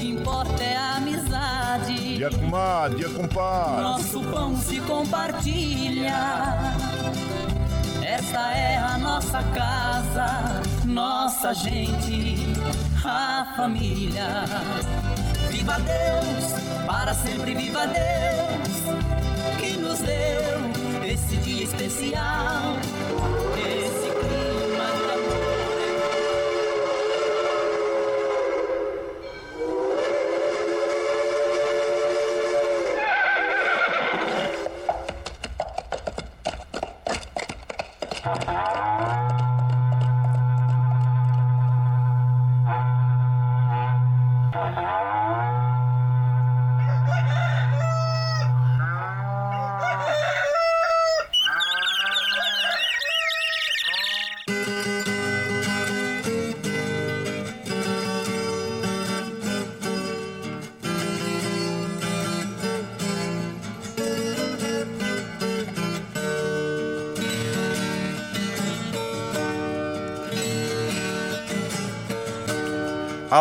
O que importa é a amizade. Dia comadre, dia compadre. Nosso pão se compartilha. Esta é a nossa casa, nossa gente, a família. Viva Deus, para sempre viva Deus, que nos deu esse dia especial,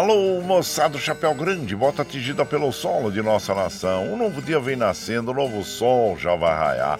Alô, moçada Chapéu Grande, bota atingida pelo solo de nossa nação. Um novo dia vem nascendo, um novo sol já vai raiar.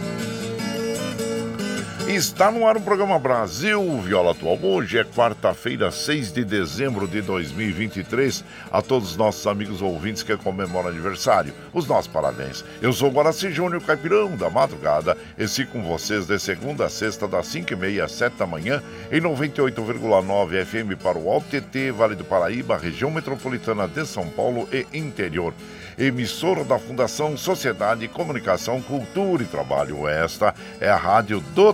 Está no ar o programa Brasil Viola Atual. Hoje é quarta-feira, 6 de dezembro de 2023. A todos os nossos amigos ouvintes que comemoram aniversário, os nossos parabéns. Eu sou Guaraci Júnior Caipirão da Madrugada. E sigo com vocês de segunda a sexta, das 5h30 às 7 da manhã, em 98,9 FM para o Alto TT, Vale do Paraíba, região metropolitana de São Paulo e interior emissora da Fundação Sociedade, Comunicação, Cultura e Trabalho. Esta é a Rádio do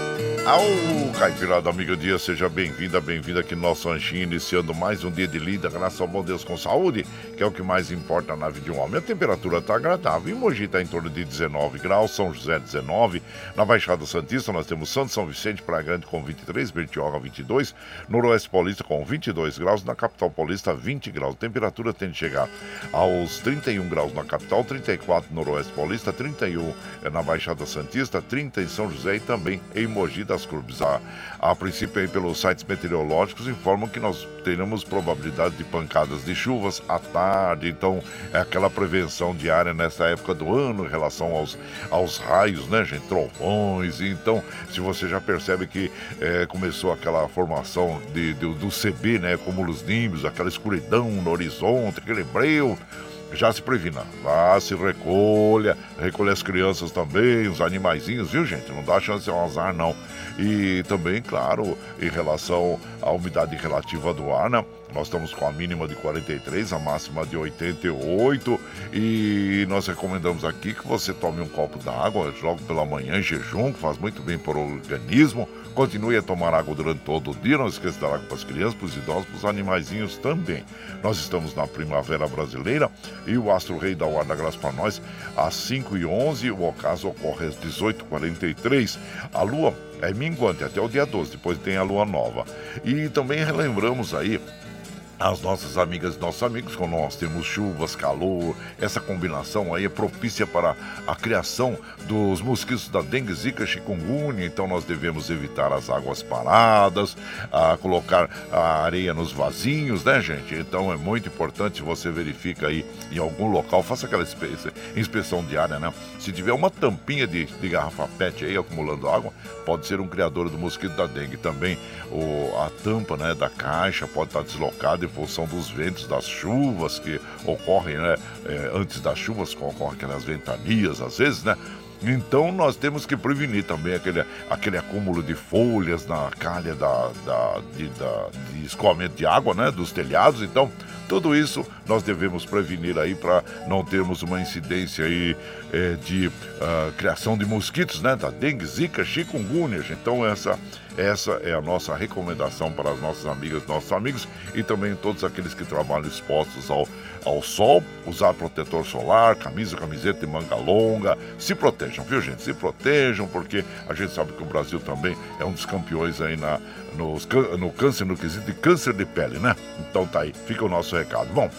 Ao Caipirada Amigo Dia, seja bem-vinda, bem-vinda aqui no nosso ranchinho, iniciando mais um dia de lida, graças ao bom Deus com saúde, que é o que mais importa na vida de um homem. A temperatura está agradável, em Mogi está em torno de 19 graus, São José 19, na Baixada Santista nós temos Santo São Vicente, Praia Grande com 23, Bertioga 22, Noroeste Paulista com 22 graus, na Capital Paulista 20 graus. A temperatura tende a chegar aos 31 graus na capital, 34 no Noroeste Paulista, 31 na Baixada Santista, 30 em São José e também em Mogi das Cruzes. A, a princípio, aí, pelos sites meteorológicos, informam que nós teremos probabilidade de pancadas de chuvas à tarde, então é aquela prevenção diária nessa época do ano em relação aos, aos raios, né, gente? Trovões. Então, se você já percebe que é, começou aquela formação de, de, do CB, né? Cúmulos nímbus, aquela escuridão no horizonte, aquele breu já se previna. Vá, se recolha, recolha as crianças também, os animaizinhos, viu, gente? Não dá chance um azar, não. E também, claro, em relação à umidade relativa do ar, né? Nós estamos com a mínima de 43, a máxima de 88 e nós recomendamos aqui que você tome um copo d'água logo pela manhã em jejum, que faz muito bem para o organismo. Continue a tomar água durante todo o dia, não esqueça de dar água para as crianças, para os idosos, para os animaizinhos também. Nós estamos na primavera brasileira e o Astro Rei da Guarda Graça para nós às 5 e 11 o ocaso ocorre às 18h43. A lua é minguante até o dia 12, depois tem a lua nova. E também relembramos aí as nossas amigas e nossos amigos, quando nós temos chuvas, calor, essa combinação aí é propícia para a criação dos mosquitos da dengue, zika, chikungunya, então nós devemos evitar as águas paradas, a colocar a areia nos vasinhos, né, gente? Então é muito importante você verifica aí em algum local, faça aquela inspeção diária, né? Se tiver uma tampinha de, de garrafa PET aí acumulando água, pode ser um criador do mosquito da dengue. Também o, a tampa, né, da caixa pode estar deslocada função dos ventos, das chuvas que ocorrem, né? É, antes das chuvas, ocorrem aquelas ventanias, às vezes, né? Então nós temos que prevenir também aquele, aquele acúmulo de folhas na calha da, da, de, da, de escoamento de água, né? Dos telhados. Então, tudo isso nós devemos prevenir aí para não termos uma incidência aí é, de uh, criação de mosquitos, né? Da dengue, zika, chikungunya. Então essa, essa é a nossa recomendação para as nossas amigas, nossos amigos e também todos aqueles que trabalham expostos ao, ao sol, usar protetor solar, camisa, camiseta de manga longa, se protejam, viu gente? Se protejam, porque a gente sabe que o Brasil também é um dos campeões aí na, nos, no câncer, no quesito de câncer de pele, né? Então tá aí, fica o nosso recado. Bom,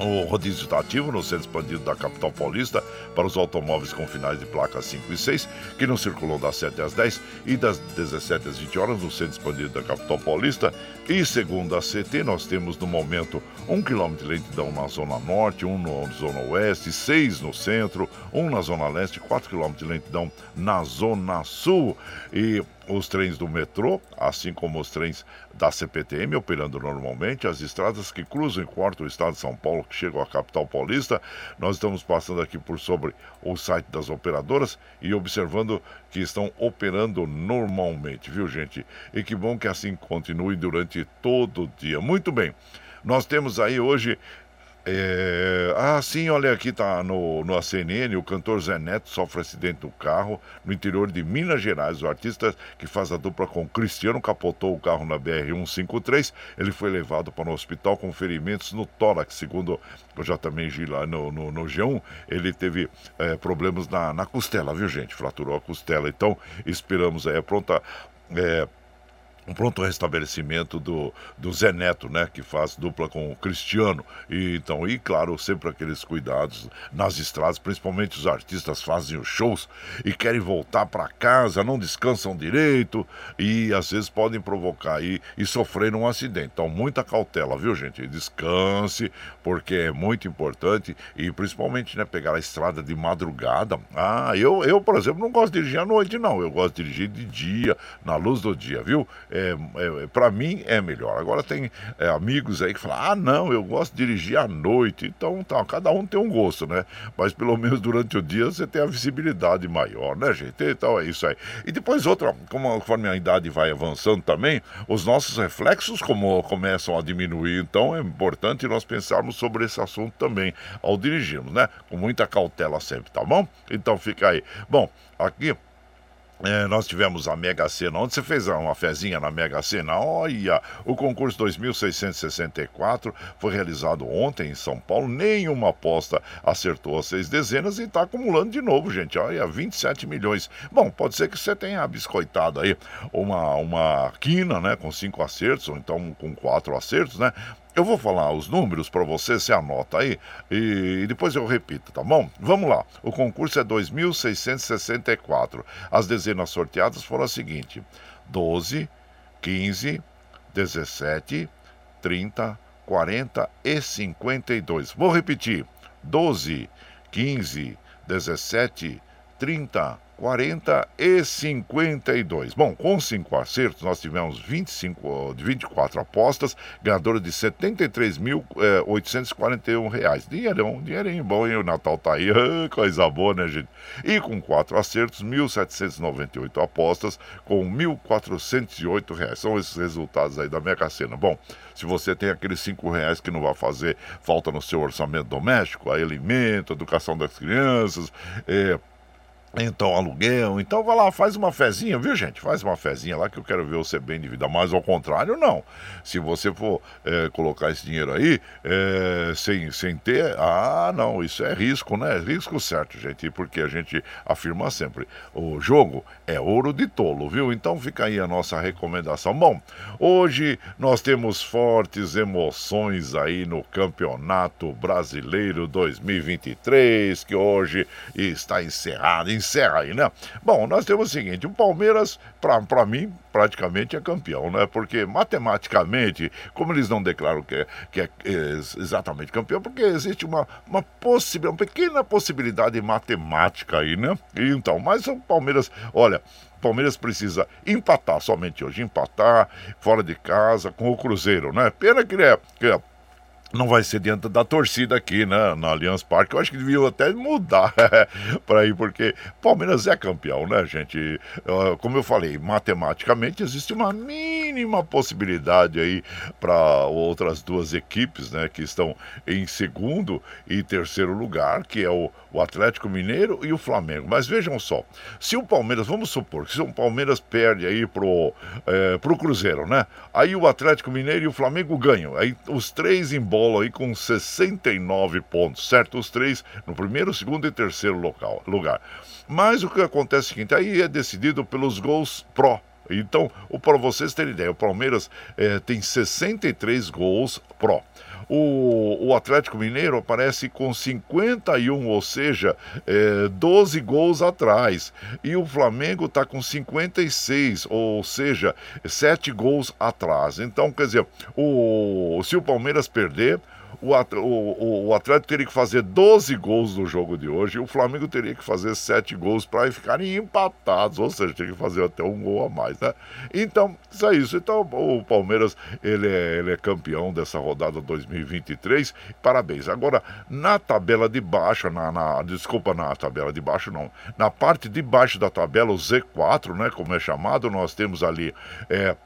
o rodízio está ativo no centro expandido da capital paulista para os automóveis com finais de placas 5 e 6, que não circulam das 7 às 10 e das 17 às 20 horas no centro expandido da capital paulista. E segundo a CT, nós temos no momento 1 km de lentidão na zona norte, 1 na zona oeste, 6 no centro, 1 na zona leste, 4 km de lentidão na zona sul. E os trens do metrô, assim como os trens da CPTM operando normalmente, as estradas que cruzam e cortam o estado de São Paulo, que chegam à capital paulista. Nós estamos passando aqui por sobre o site das operadoras e observando que estão operando normalmente, viu, gente? E que bom que assim continue durante todo o dia. Muito bem. Nós temos aí hoje é... Ah, sim, olha aqui, tá no, no CNN, o cantor Zé Neto sofre acidente do carro no interior de Minas Gerais. O artista que faz a dupla com Cristiano capotou o carro na BR-153. Ele foi levado para o hospital com ferimentos no tórax, segundo eu já também vi lá no, no, no G1, ele teve é, problemas na, na costela, viu gente? Fraturou a costela. Então, esperamos aí a pronta. É, um pronto restabelecimento do, do Zé Neto, né, que faz dupla com o Cristiano. E, então, e claro, sempre aqueles cuidados nas estradas, principalmente os artistas fazem os shows e querem voltar para casa, não descansam direito e às vezes podem provocar aí e sofrer um acidente. Então, muita cautela, viu, gente? Descanse, porque é muito importante e principalmente, né, pegar a estrada de madrugada. Ah, eu, eu, por exemplo, não gosto de dirigir à noite, não. Eu gosto de dirigir de dia, na luz do dia, viu? É, é para mim é melhor. Agora tem é, amigos aí que falam, ah, não, eu gosto de dirigir à noite. Então, tá, cada um tem um gosto, né? Mas pelo menos durante o dia você tem a visibilidade maior, né, gente? Então é isso aí. E depois outra, conforme a idade vai avançando também, os nossos reflexos como começam a diminuir. Então é importante nós pensarmos sobre esse assunto também ao dirigirmos, né? Com muita cautela sempre, tá bom? Então fica aí. Bom, aqui é, nós tivemos a Mega Sena. Onde você fez uma fezinha na Mega Sena? Olha, o concurso 2664 foi realizado ontem em São Paulo. Nenhuma aposta acertou as seis dezenas e está acumulando de novo, gente. Olha, 27 milhões. Bom, pode ser que você tenha biscoitado aí uma, uma quina, né, com cinco acertos, ou então com quatro acertos, né? Eu vou falar os números para você, você anota aí e depois eu repito, tá bom? Vamos lá. O concurso é 2664. As dezenas sorteadas foram as seguintes: 12, 15, 17, 30, 40 e 52. Vou repetir: 12, 15, 17, 30, 40 e 52. Bom, com cinco acertos, nós tivemos 25, 24 apostas, ganhadora de 73.841 reais. Dinheirão, dinheirinho bom, hein? O Natal tá aí, coisa boa, né, gente? E com quatro acertos, 1.798 apostas, com 1.408 reais. São esses resultados aí da Mega Sena. Bom, se você tem aqueles cinco reais que não vai fazer falta no seu orçamento doméstico, alimento, educação das crianças, é, então, aluguel. Então, vai lá, faz uma fezinha, viu, gente? Faz uma fezinha lá que eu quero ver você bem de vida. Mas, ao contrário, não. Se você for é, colocar esse dinheiro aí é, sem, sem ter, ah, não, isso é risco, né? Risco certo, gente. Porque a gente afirma sempre: o jogo é ouro de tolo, viu? Então, fica aí a nossa recomendação. Bom, hoje nós temos fortes emoções aí no Campeonato Brasileiro 2023, que hoje está encerrado encerra aí, né? Bom, nós temos o seguinte: o Palmeiras, para mim, praticamente é campeão, né? Porque matematicamente, como eles não declaram que é, que é, exatamente campeão, porque existe uma, uma possibilidade, uma pequena possibilidade matemática aí, né? Então, mas o Palmeiras, olha. Palmeiras precisa empatar somente hoje, empatar fora de casa com o Cruzeiro, né? Pena que, é, que é não vai ser dentro da torcida aqui, né? Na Allianz Parque. Eu acho que deviam até mudar para ir, porque Palmeiras é campeão, né, gente? Como eu falei, matematicamente existe uma mínima possibilidade aí para outras duas equipes, né, que estão em segundo e terceiro lugar, que é o, o Atlético Mineiro e o Flamengo. Mas vejam só, se o Palmeiras, vamos supor que se o Palmeiras perde aí pro, é, pro Cruzeiro, né? Aí o Atlético Mineiro e o Flamengo ganham. Aí os três embora bola aí com 69 pontos, certo? Os três no primeiro, segundo e terceiro local, lugar. Mas o que acontece é o seguinte, aí é decidido pelos gols pró. Então, para vocês terem ideia, o Palmeiras é, tem 63 gols pró. O, o, Atlético Mineiro aparece com 51, ou seja, é, 12 gols atrás. E o Flamengo está com 56, ou seja, 7 gols atrás. Então, quer dizer, o, se o Palmeiras perder, o, o, o Atlético teria que fazer 12 gols no jogo de hoje e o Flamengo teria que fazer 7 gols para ficarem empatados, ou seja, teria que fazer até um gol a mais, né? Então, isso é isso. Então, o Palmeiras, ele é, ele é campeão dessa rodada 2023. Parabéns. Agora, na tabela de baixo, na, na, desculpa, na tabela de baixo não, na parte de baixo da tabela, o Z4, né, como é chamado, nós temos ali é,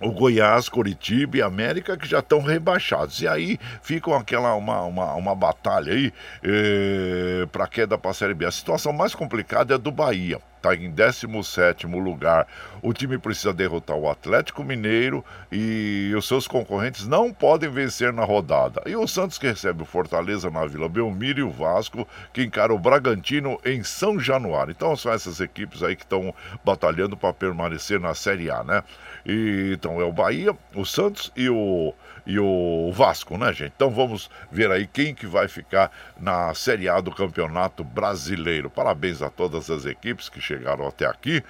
o Goiás, Coritiba e América que já estão rebaixados. E aí ficam aquela uma, uma, uma batalha aí eh, para queda para a Série B. A situação mais complicada é do Bahia está em 17 lugar. O time precisa derrotar o Atlético Mineiro e os seus concorrentes não podem vencer na rodada. E o Santos que recebe o Fortaleza na Vila Belmiro e o Vasco que encara o Bragantino em São Januário. Então são essas equipes aí que estão batalhando para permanecer na Série A, né? E, então é o Bahia, o Santos e o e o Vasco, né, gente? Então vamos ver aí quem que vai ficar na Série A do Campeonato Brasileiro. Parabéns a todas as equipes que chegaram até aqui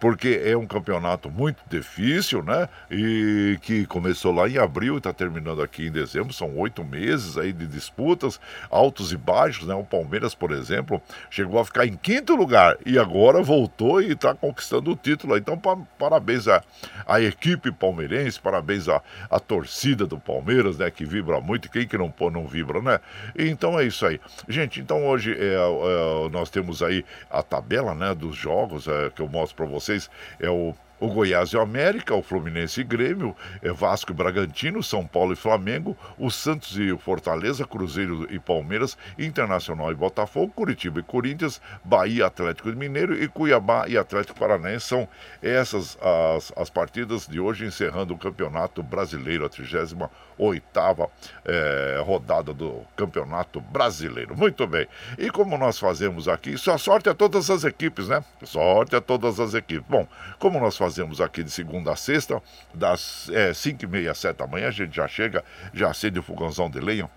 porque é um campeonato muito difícil, né? E que começou lá em abril e está terminando aqui em dezembro. São oito meses aí de disputas, altos e baixos, né? O Palmeiras, por exemplo, chegou a ficar em quinto lugar e agora voltou e está conquistando o título. Então, pa parabéns à, equipe palmeirense, parabéns à, à torcida do Palmeiras, né? Que vibra muito. Quem que não, não vibra, né? Então é isso aí. Gente, então hoje é, é, nós temos aí a tabela, né? Dos jogos é, que eu mostro para vocês vocês é o o Goiás e o América, o Fluminense e Grêmio, é Vasco e Bragantino, São Paulo e Flamengo, o Santos e o Fortaleza, Cruzeiro e Palmeiras, Internacional e Botafogo, Curitiba e Corinthians, Bahia, Atlético Mineiro e Cuiabá e Atlético Paranaense. São essas as, as partidas de hoje, encerrando o Campeonato Brasileiro, a 38 oitava é, rodada do Campeonato Brasileiro. Muito bem. E como nós fazemos aqui, só sorte a todas as equipes, né? Sorte a todas as equipes. Bom, como nós fazemos aqui de segunda a sexta, das 5 é, e meia às 7 da manhã, a gente já chega, já acende o fogãozão de lenha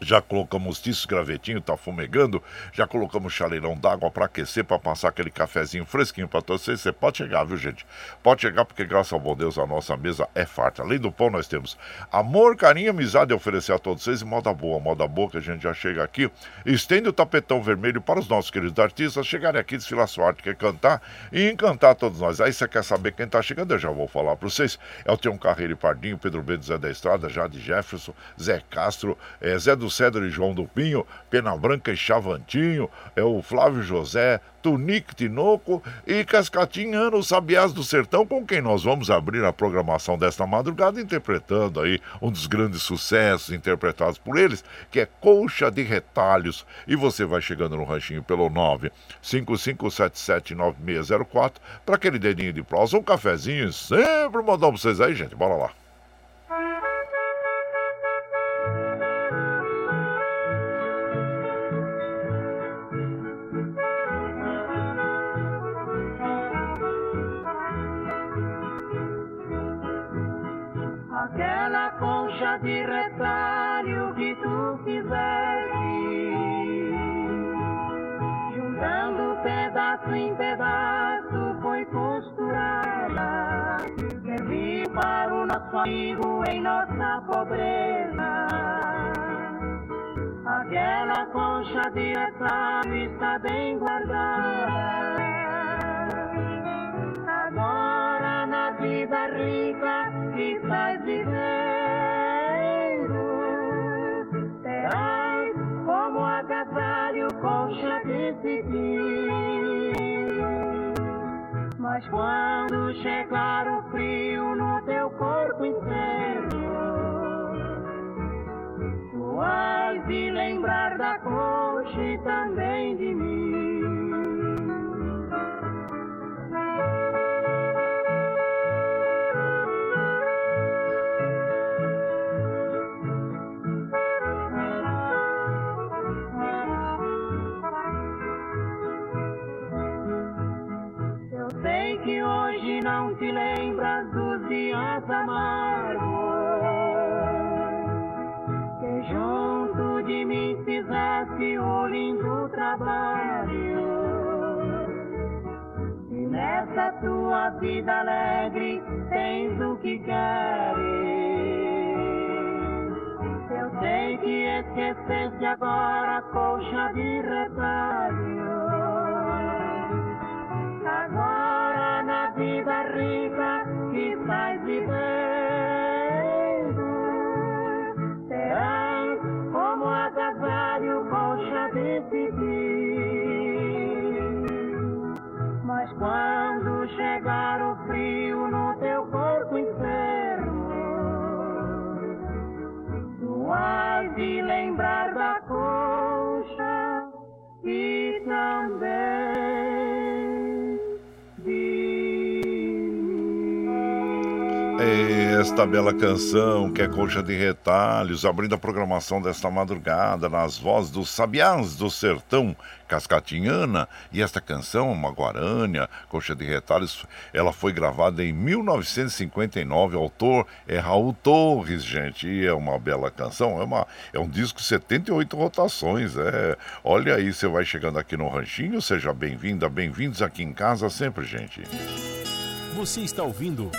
Já colocamos tiço gravetinho, tá fumegando. Já colocamos chaleirão d'água para aquecer, para passar aquele cafezinho fresquinho para você. Você pode chegar, viu, gente? Pode chegar porque, graças ao bom Deus, a nossa mesa é farta. Além do pão, nós temos amor, carinho, amizade a oferecer a todos vocês e moda boa. Moda boa que a gente já chega aqui. Estende o tapetão vermelho para os nossos queridos artistas chegarem aqui, desfilar sua arte, quer cantar e encantar todos nós. Aí você quer saber quem tá chegando? Eu já vou falar para vocês. É o Tião Carreiro e Pardinho, Pedro Bento, Zé da Estrada, Jade Jefferson, Zé Castro, é, Zé do Cedro e João do Pinho, Pena Branca e Chavantinho, é o Flávio José, Tunique Tinoco e Cascatinhano, Sabiás do Sertão, com quem nós vamos abrir a programação desta madrugada, interpretando aí um dos grandes sucessos interpretados por eles, que é Colcha de Retalhos. E você vai chegando no ranchinho pelo 955779604 para aquele dedinho de prosa, um cafezinho, sempre mandar pra vocês aí, gente. Bora lá. De retalho que tu fizeste, juntando pedaço em pedaço foi costurada, serviu para o nosso amigo em nossa pobreza. Aquela concha de retalho está bem guardada. Agora na vida rica que estás vivendo. concha decidir. Mas quando chegar o frio no teu corpo inteiro, tu has de lembrar da concha e também de mim. Te lembras dos dias amargos. Que junto de mim fizeste o lindo trabalho. E nessa tua vida alegre tens o que queres. Eu sei que esqueceste agora a colcha de retalho vida rica que estás vivendo. Serás como agasalho, colcha de esta bela canção, que é Coxa de Retalhos, abrindo a programação desta madrugada, nas vozes dos Sabiás do Sertão Cascatinhana. E esta canção, uma guarânia, Coxa de Retalhos, ela foi gravada em 1959. O autor é Raul Torres, gente. E é uma bela canção, é, uma, é um disco 78 rotações. É. Olha aí, você vai chegando aqui no Ranchinho, seja bem-vinda, bem-vindos aqui em casa sempre, gente. Você está ouvindo.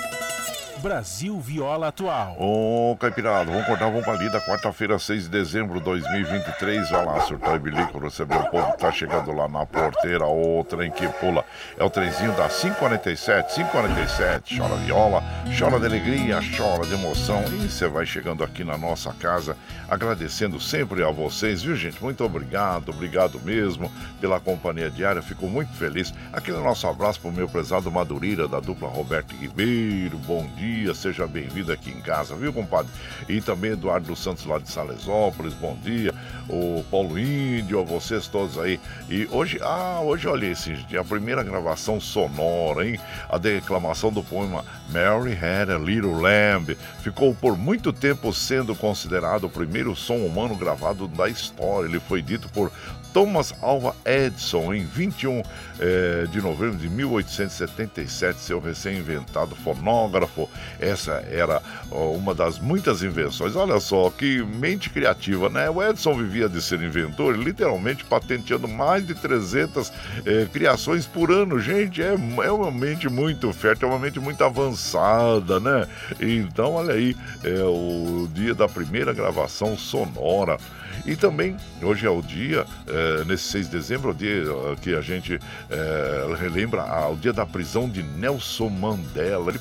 Brasil Viola Atual. Ô, Caipirado, vamos cortar, vamos pra lida. Quarta-feira, 6 de dezembro de 2023. Vai lá, surtar e bilico, receber o povo que tá chegando lá na porteira. O trem que pula. É o trenzinho da 547, 547. Chora viola, chora de alegria, chora de emoção. E você vai chegando aqui na nossa casa, agradecendo sempre a vocês, viu, gente? Muito obrigado, obrigado mesmo pela companhia diária. Fico muito feliz. Aquele nosso abraço pro meu prezado Madureira, da dupla Roberto Ribeiro. Bom dia dia, seja bem-vindo aqui em casa, viu, compadre? E também Eduardo Santos lá de Salesópolis, bom dia. O Paulo Índio, vocês todos aí. E hoje, ah, hoje olha esse a primeira gravação sonora, hein? A declamação do poema Mary Had a Little Lamb ficou por muito tempo sendo considerado o primeiro som humano gravado da história. Ele foi dito por Thomas Alva Edison, em 21 eh, de novembro de 1877, seu recém-inventado fonógrafo. Essa era ó, uma das muitas invenções. Olha só que mente criativa, né? O Edison vivia de ser inventor, literalmente patenteando mais de 300 eh, criações por ano. Gente, é, é uma mente muito fértil, é uma mente muito avançada, né? Então, olha aí, é o dia da primeira gravação sonora. E também, hoje é o dia, é, nesse 6 de dezembro, é o dia que a gente é, relembra ah, o dia da prisão de Nelson Mandela. Ele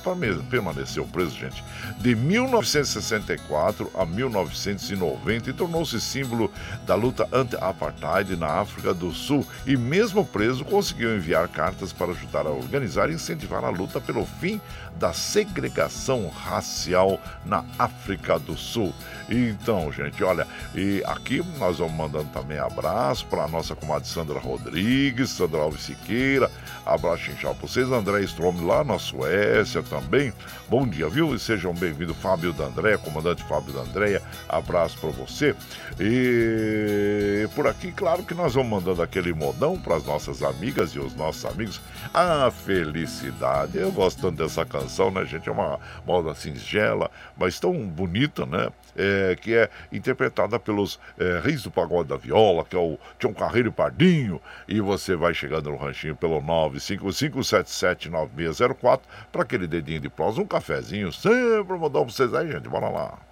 permaneceu preso, gente, de 1964 a 1990 e tornou-se símbolo da luta anti-apartheid na África do Sul. E mesmo preso, conseguiu enviar cartas para ajudar a organizar e incentivar a luta pelo fim da segregação racial na África do Sul. Então, gente, olha, e aqui nós vamos mandando também abraço para a nossa comadre Sandra Rodrigues, Sandra Alves Siqueira, abraço inchado para vocês, André Strom lá na Suécia também. Bom dia, viu? E sejam bem-vindos, Fábio da Andréia, comandante Fábio da Andréia, abraço para você. E por aqui, claro que nós vamos mandando aquele modão para as nossas amigas e os nossos amigos. A felicidade, eu gosto tanto dessa canção, né, gente? É uma moda singela, mas tão bonita, né? É, que é interpretada pelos é, Reis do Pagode da Viola, que é o Tião Carreiro e Pardinho. E você vai chegando no ranchinho pelo 955779604 para aquele dedinho de prosa, um cafezinho, sempre mandar para vocês aí, gente. Bora lá.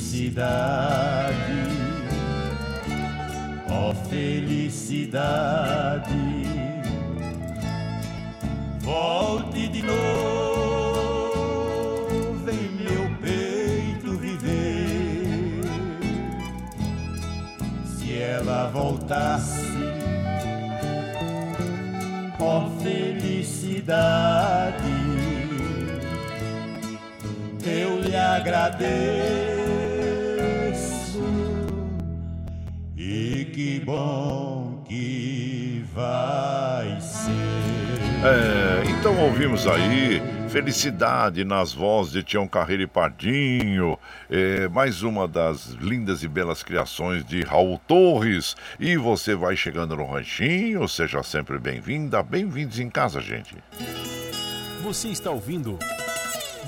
Felicidade, ó felicidade, volte de novo em meu peito viver. Se ela voltasse ó felicidade, eu lhe agradeço e que bom que vai ser. É, então ouvimos aí Felicidade nas vozes de Tião Carreiro e Pardinho, é, mais uma das lindas e belas criações de Raul Torres. E você vai chegando no ranchinho, seja sempre bem-vinda, bem-vindos em casa, gente. Você está ouvindo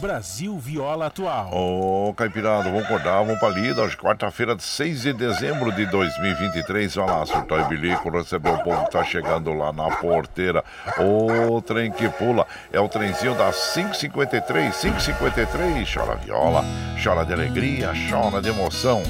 Brasil Viola Atual. Ô, Caipirada, vamos acordar, vamos pra lida. Hoje, quarta-feira, de 6 de dezembro de 2023. Olha lá, surtou e bilico, recebeu o povo que tá chegando lá na porteira. O trem que pula é o trenzinho das 553, 553. Chora viola, chora de alegria, chora de emoção.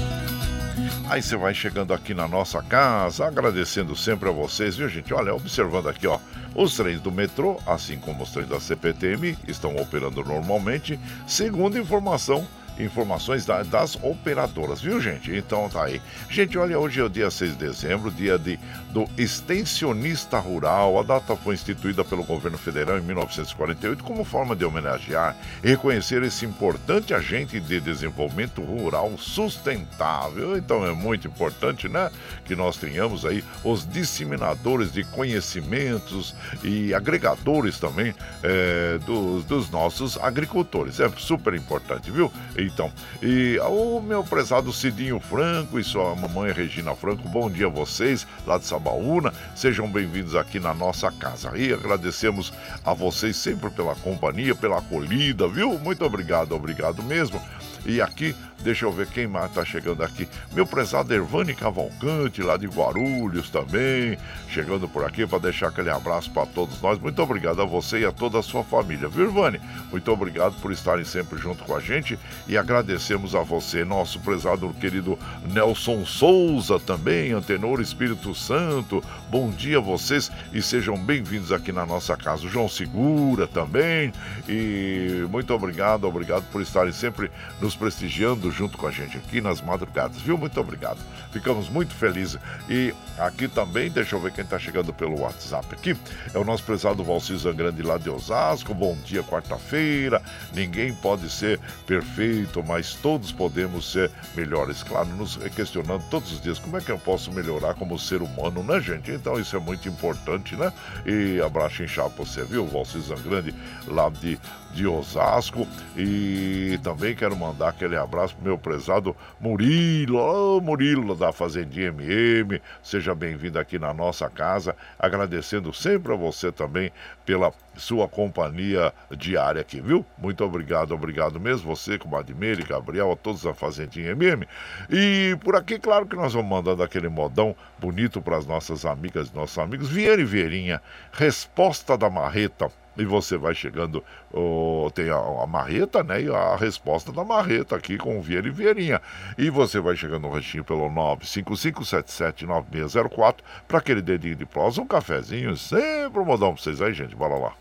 Aí você vai chegando aqui na nossa casa, agradecendo sempre a vocês, viu, gente? Olha, observando aqui, ó. Os trens do metrô, assim como os trens da CPTM, estão operando normalmente, segundo informação informações da- das operadoras, viu, gente? Então tá aí. Gente, olha, hoje é o dia 6 de dezembro, dia de, do extensionista rural. A data foi instituída pelo governo federal em 1948 como forma de homenagear e reconhecer esse importante agente de desenvolvimento rural sustentável. Então é muito importante, né? Que nós tenhamos aí os disseminadores de conhecimentos e agregadores também eh, dos, dos nossos agricultores. É super importante, viu? Então, e o meu prezado Cidinho Franco e sua mamãe Regina Franco, bom dia a vocês lá de Sabaúna. Sejam bem-vindos aqui na nossa casa. E agradecemos a vocês sempre pela companhia, pela acolhida, viu? Muito obrigado, obrigado mesmo. E aqui, deixa eu ver quem mais tá chegando aqui. Meu prezado Ervani Cavalcante, lá de Guarulhos também, chegando por aqui para deixar aquele abraço para todos nós. Muito obrigado a você e a toda a sua família, viu, Ervani? Muito obrigado por estarem sempre junto com a gente e agradecemos a você, nosso prezado querido Nelson Souza também, Antenor Espírito Santo. Bom dia a vocês e sejam bem-vindos aqui na nossa casa. O João Segura também e muito obrigado, obrigado por estarem sempre nos prestigiando junto com a gente aqui nas madrugadas, viu? Muito obrigado. Ficamos muito felizes. E aqui também, deixa eu ver quem está chegando pelo WhatsApp aqui. É o nosso prezado Valci Zangrande lá de Osasco. Bom dia, quarta-feira. Ninguém pode ser perfeito, mas todos podemos ser melhores. Claro, nos questionando todos os dias como é que eu posso melhorar como ser humano, né, gente? Então isso é muito importante, né? E abraço inchado pra você, viu? Valci Zangrande lá de, de Osasco. E também quero mandar aquele abraço pro meu prezado Murilo, ô Murilo da Fazendinha MM. Seja bem-vindo aqui na nossa casa. Agradecendo sempre a você também pela sua companhia diária aqui, viu? Muito obrigado, obrigado mesmo. Você, com Admir Gabriel, a todos da Fazendinha MM. E por aqui, claro que nós vamos mandando aquele modão bonito para as nossas amigas e nossos amigos. Vieira e Vieirinha, resposta da marreta. E você vai chegando, oh, tem a, a marreta, né? E a resposta da marreta aqui com o Vieira e Vieirinha. E você vai chegando no ranchinho pelo 955779604 para aquele dedinho de prosa, um cafezinho, sempre um modão pra vocês aí, gente. Bora lá.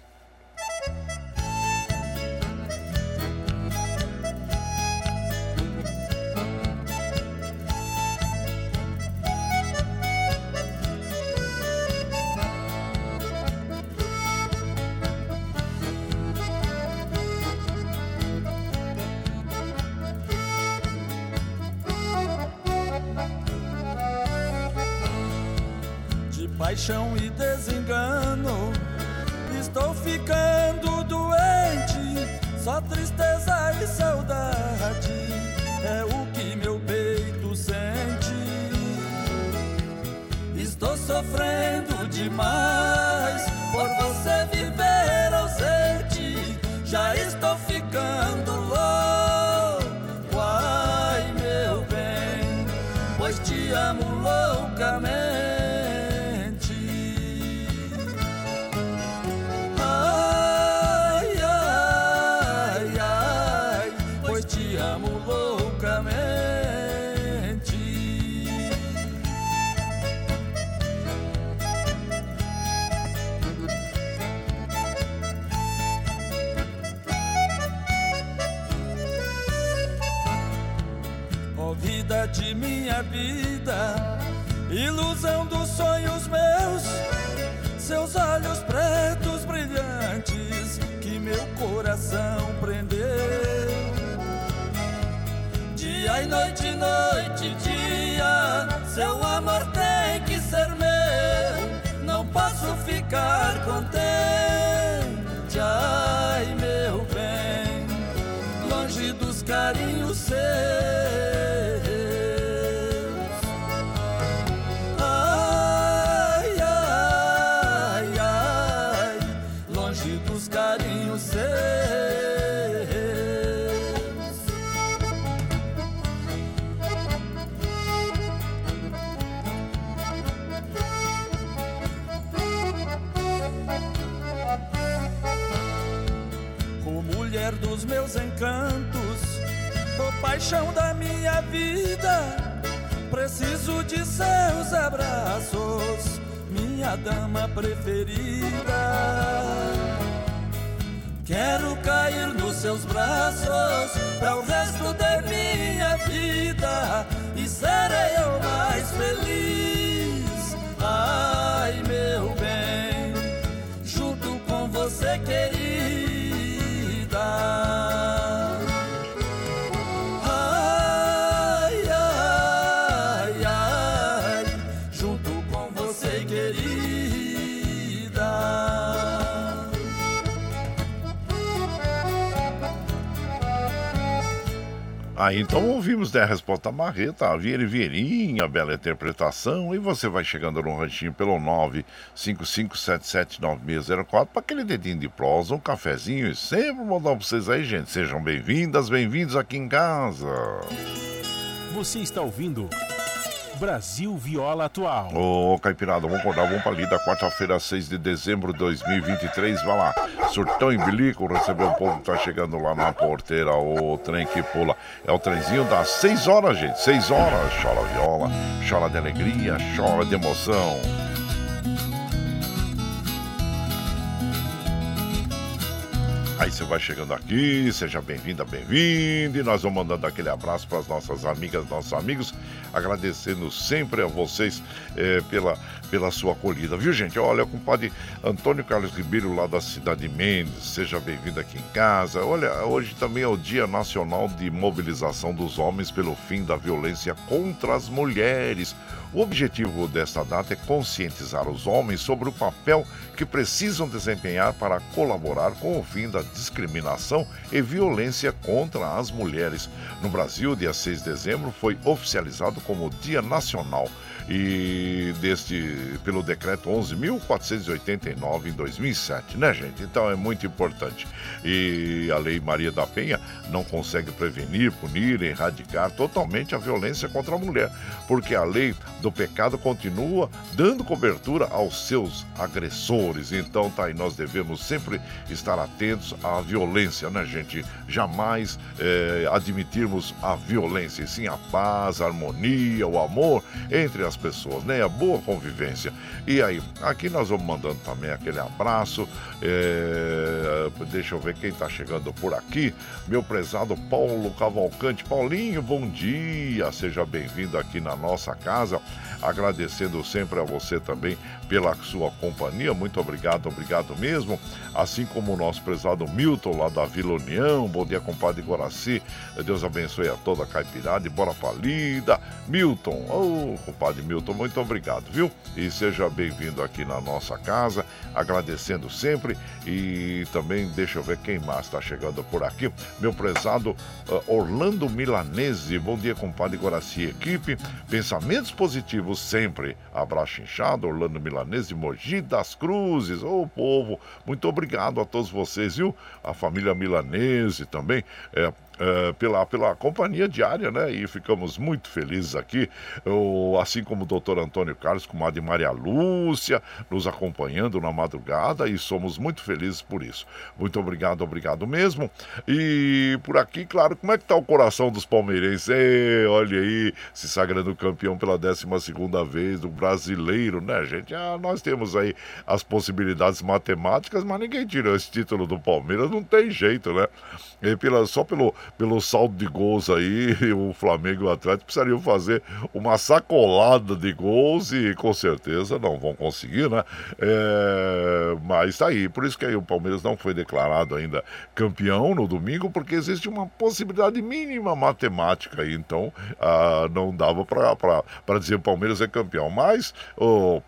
Minha dama preferida. Quero cair nos seus braços para o resto da minha vida e serei eu mais feliz. Aí então ouvimos né, a resposta da Marreta, a Vieri Vieirinha, bela interpretação, e você vai chegando no ranchinho pelo 955779604 para aquele dedinho de prosa, um cafezinho e sempre mandar pra vocês aí, gente. Sejam bem-vindas, bem-vindos aqui em casa. Você está ouvindo Brasil Viola Atual. Ô, Caipirada, vamos acordar, vamos pra lida, quarta-feira, 6 de dezembro de 2023. Vai lá, surtão e bilico, receber o povo que tá chegando lá na porteira, o trem que pula. É o trenzinho das 6 horas, gente, 6 horas. Chora viola, chora de alegria, chora de emoção. Aí você vai chegando aqui, seja bem-vinda, bem-vindo. E nós vamos mandando aquele abraço para as nossas amigas, nossos amigos, agradecendo sempre a vocês eh, pela, pela sua acolhida, viu, gente? Olha, o compadre Antônio Carlos Ribeiro, lá da cidade de Mendes, seja bem-vindo aqui em casa. Olha, hoje também é o Dia Nacional de Mobilização dos Homens pelo fim da violência contra as mulheres. O objetivo desta data é conscientizar os homens sobre o papel que precisam desempenhar para colaborar com o fim da discriminação e violência contra as mulheres. No Brasil, dia 6 de dezembro foi oficializado como Dia Nacional e deste pelo decreto 11.489 em 2007, né, gente? Então é muito importante. E a Lei Maria da Penha não consegue prevenir, punir, erradicar totalmente a violência contra a mulher, porque a lei do pecado continua dando cobertura aos seus agressores. Então, tá aí, nós devemos sempre estar atentos à violência, né, gente? Jamais eh, admitirmos a violência, e sim a paz, a harmonia, o amor entre as pessoas, né? A boa convivência. E aí, aqui nós vamos mandando também aquele abraço. eh, deixa eu ver quem tá chegando por aqui. Meu prezado Paulo Cavalcante. Paulinho, bom dia. Seja bem-vindo aqui na nossa casa. Agradecendo sempre a você também pela sua companhia. Muito obrigado, obrigado mesmo. Assim como o nosso prezado Milton lá da Vila União. Bom dia, compadre Guaraci. Deus abençoe a toda a caipirada e bora pra lida. Milton, ô compadre Milton, muito obrigado, viu? E seja bem-vindo aqui na nossa casa. Agradecendo sempre. E também deixa eu ver quem mais está chegando por aqui. Meu prezado ah, Orlando Milanese. Bom dia, compadre Guaraci, equipe. Pensamentos positivos sempre. Abraço inchado, Orlando Milanese, Mogi das Cruzes. Ô povo, muito obrigado a todos vocês, viu? A família Milanese também. É, é, pela, pela companhia diária, né? E ficamos muito felizes aqui, Eu, assim como o doutor Antônio Carlos, com a de Maria Lúcia, nos acompanhando na madrugada e somos muito felizes por isso. Muito obrigado, obrigado mesmo. E por aqui, claro, como é que tá o coração dos palmeirenses? Ê, olha aí, se sagrando campeão pela 12 segunda vez do brasileiro, né, gente? Ah, nós temos aí as possibilidades matemáticas, mas ninguém tirou esse título do Palmeiras, não tem jeito, né? E pela, só pelo, pelo saldo de gols aí, o Flamengo e o Atlético precisariam fazer uma sacolada de gols e com certeza não vão conseguir, né? É, mas tá aí, por isso que aí o Palmeiras não foi declarado ainda campeão no domingo, porque existe uma possibilidade mínima matemática aí, então ah, não dava para dizer o Palmeiras é campeão. Mas o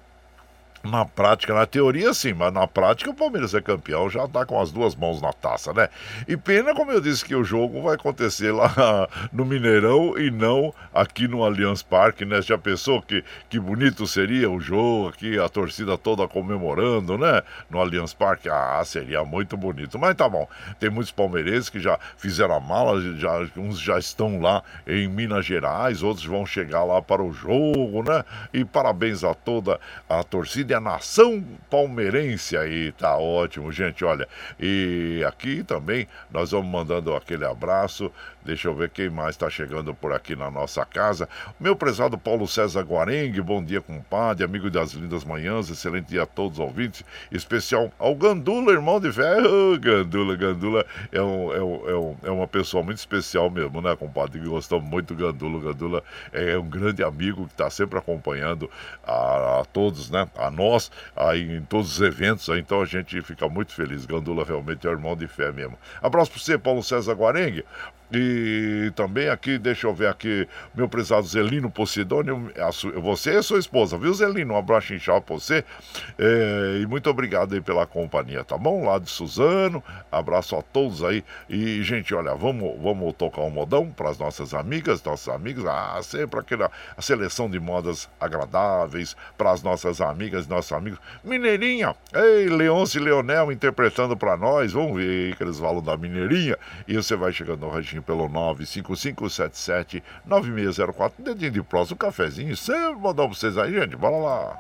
na prática, na teoria sim, mas na prática o Palmeiras é campeão, já tá com as duas mãos na taça, né? E pena, como eu disse, que o jogo vai acontecer lá no Mineirão e não aqui no Allianz Parque, né? Já pensou que, que bonito seria o jogo aqui, a torcida toda comemorando, né? No Allianz Parque, ah, seria muito bonito. Mas tá bom, tem muitos palmeirenses que já fizeram a mala, já, uns já estão lá em Minas Gerais, outros vão chegar lá para o jogo, né? E parabéns a toda a torcida a nação palmeirense aí, tá ótimo, gente, olha. E aqui também nós vamos mandando aquele abraço. Deixa eu ver quem mais está chegando por aqui na nossa casa. Meu prezado Paulo César Guarengue, bom dia, compadre, amigo das lindas manhãs, excelente dia a todos os ouvintes, especial ao Gandula, irmão de ferro. Gandula, Gandula é, é, um, é, um, é uma pessoa muito especial mesmo, né, compadre? Gostamos muito do Gandula. Gandula é um grande amigo que está sempre acompanhando a, a, todos, né? A nós, aí em todos os eventos, então a gente fica muito feliz. Gandula realmente é um irmão de fé mesmo. Abraço para você, Paulo César Guarengue. E também aqui, deixa eu ver aqui, meu prezado Zelino Posidônio, você e sua esposa, viu, Zelino? Um abraço inchado pra você. É, e muito obrigado aí pela companhia, tá bom? Lá de Suzano, abraço a todos aí. E, gente, olha, vamos, vamos tocar um modão para as nossas amigas, nossos amigos. Ah, sempre aquela seleção de modas agradáveis para as nossas amigas, nossos amigos. Mineirinha, ei, Leonce Leonel interpretando para nós. Vamos ver aí que eles falam da Mineirinha. E você vai chegando no pelo 955779604. Dedinho de próximo, um cafezinho. Sempre mandar pra vocês aí, gente. Bora lá.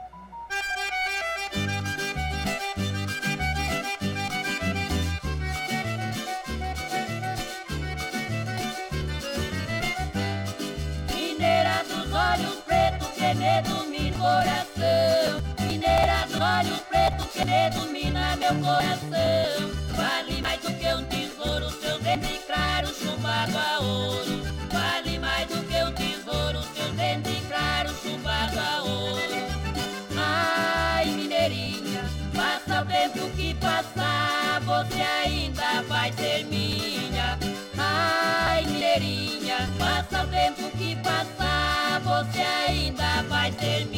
Olhos pretos que me domina o coração. Olhos pretos domina meu coração. Vale mais do que um tesouro, seu dente chumbado a ouro. Vale mais do que um tesouro, seu dente claro chumbado a ouro. Ai, mineirinha, passa o tempo que passar, você ainda vai ser minha. Ai, mineirinha, passa o tempo que passar, você ainda vai ser minha.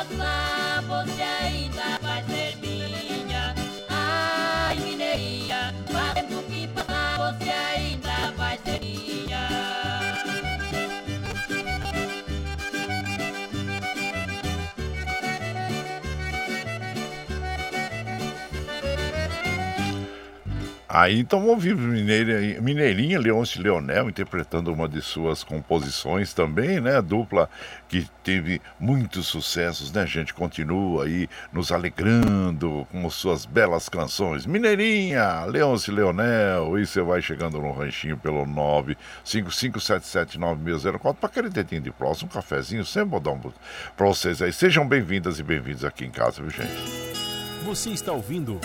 Tempo que passar, você ainda vai ser minha. Ai, mineirinha, passa o tempo Aí então ouvir Mineira, Mineirinha Leonce Leonel interpretando uma de suas composições também, né? Dupla que teve muitos sucessos, né, gente? Continua aí nos alegrando com suas belas canções. Mineirinha, Leonce Leonel, e você vai chegando no ranchinho pelo 955779604 para aquele dedinho de próximo, um cafezinho, sempre vou dar um para vocês aí. Sejam bem-vindas e bem-vindos aqui em casa, viu, gente? Você está ouvindo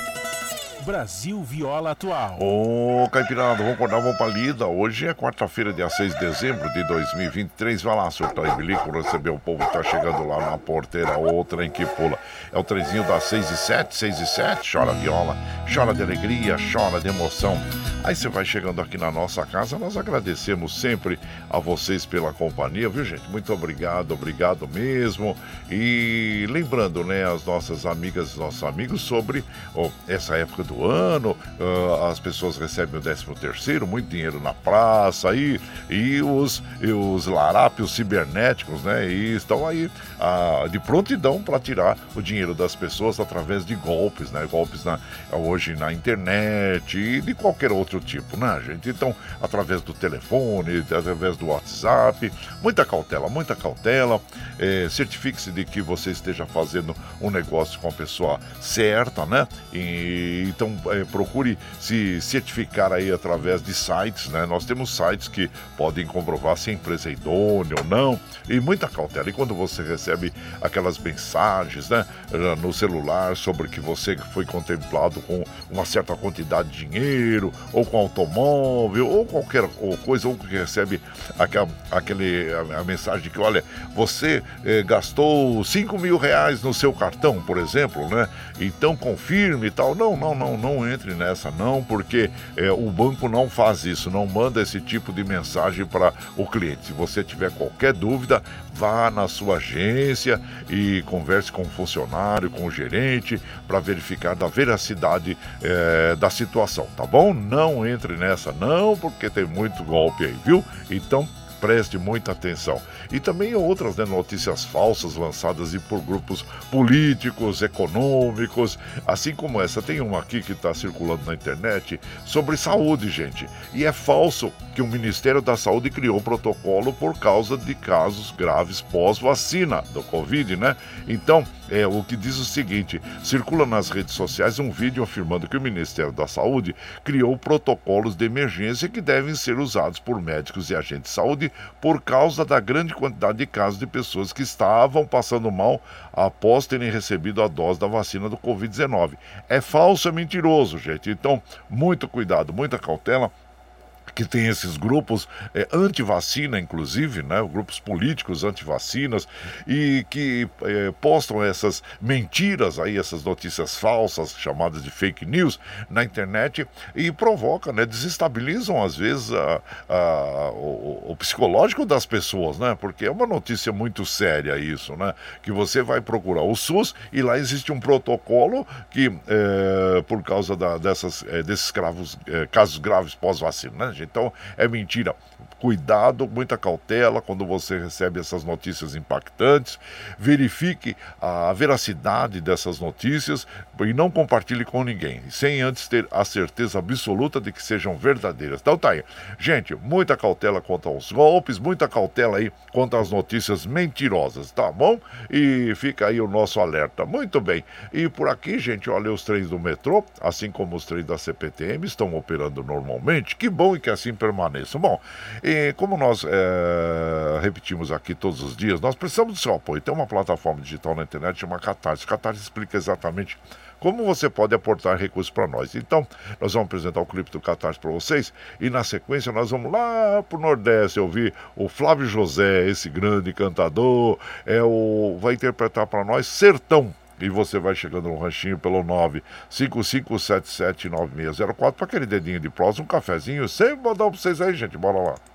Brasil Viola Atual. Ô, Caipirada, vamos acordar, vamos pra lida. Hoje é quarta-feira, dia 6 de dezembro de 2023. Vai lá, senhor Traibilico, receber o povo que tá chegando lá na porteira, outra em que pula. É o trezinho das 6 e 7, 6 e 7, chora viola, chora de alegria, chora de emoção. Aí você vai chegando aqui na nossa casa, nós agradecemos sempre a vocês pela companhia, viu, gente? Muito obrigado, obrigado mesmo. E lembrando, né, as nossas amigas e nossos amigos sobre ó, essa época do do ano, ah, as pessoas recebem o 13 terceiro, muito dinheiro na praça aí, e os, e os larápios cibernéticos, né? E estão aí ah, de prontidão para tirar o dinheiro das pessoas através de golpes, né? Golpes na, hoje na internet e de qualquer outro tipo, né, gente? Então, através do telefone, através do WhatsApp, muita cautela, muita cautela. É, Certifique-se de que você esteja fazendo um negócio com a pessoa certa, né? E, então, é, procure se certificar aí através de sites, né? Nós temos sites que podem comprovar se a empresa é idônea ou não, e muita cautela. E quando você recebe aquelas mensagens, né, no celular sobre que você foi contemplado com uma certa quantidade de dinheiro, ou com automóvel, ou qualquer coisa, ou que recebe aquela, aquele, a, a mensagem de que, olha, você eh, gastou 5 mil reais no seu cartão, por exemplo, né? Então confirme e tal. Não, não, não, não entre nessa, não, porque eh, o banco não faz isso, não manda esse tipo de mensagem para o cliente. Se você tiver qualquer dúvida, vá na sua agência e converse com o funcionário, com o gerente, para verificar da veracidade eh, da situação, tá bom? Não entre nessa, não, porque tem muito golpe aí, viu? Então preste muita atenção. E também outras né, notícias falsas lançadas por grupos políticos, econômicos, assim como essa. Tem uma aqui que está circulando na internet sobre saúde, gente. E é falso que o Ministério da Saúde criou um protocolo por causa de casos graves pós-vacina do Covid, né? Então, é o que diz o seguinte: circula nas redes sociais um vídeo afirmando que o Ministério da Saúde criou protocolos de emergência que devem ser usados por médicos e agentes de saúde por causa da grande quantidade de casos de pessoas que estavam passando mal após terem recebido a dose da vacina do Covid-19. É falso, é mentiroso, gente. Então, muito cuidado, muita cautela que tem esses grupos é, anti-vacina, inclusive, né, grupos políticos anti-vacinas, e que é, postam essas mentiras aí, essas notícias falsas, chamadas de fake news, na internet e provocam, né, desestabilizam às vezes a, a, o, o, psicológico das pessoas, né, porque é uma notícia muito séria isso, né, que você vai procurar o SUS e lá existe um protocolo que, é, por causa da, dessas, é, desses gravos, é, casos graves pós-vacina, né, gente? Então é mentira. Cuidado, muita cautela quando você recebe essas notícias impactantes. Verifique a veracidade dessas notícias e não compartilhe com ninguém, sem antes ter a certeza absoluta de que sejam verdadeiras. Então tá aí. Gente, muita cautela quanto aos golpes, muita cautela aí quanto às notícias mentirosas, tá bom? E fica aí o nosso alerta. Muito bem. E por aqui, gente, olha, os trens do metrô, assim como os trens da CPTM, estão operando normalmente. Que bom e que assim permaneçam. Bom, e como nós é, repetimos aqui todos os dias, nós precisamos do seu apoio. Tem uma plataforma digital na internet chamada Catarse. Catarse explica exatamente como você pode aportar recursos para nós. Então, nós vamos apresentar o clipe do Catarse para vocês e na sequência nós vamos lá para o Nordeste ouvir o Flávio José, esse grande cantador, é o vai interpretar para nós Sertão. E você vai chegando no ranchinho pelo 955779604 para aquele dedinho de prosa, um cafezinho. Sempre mandar para vocês aí, gente. Bora lá.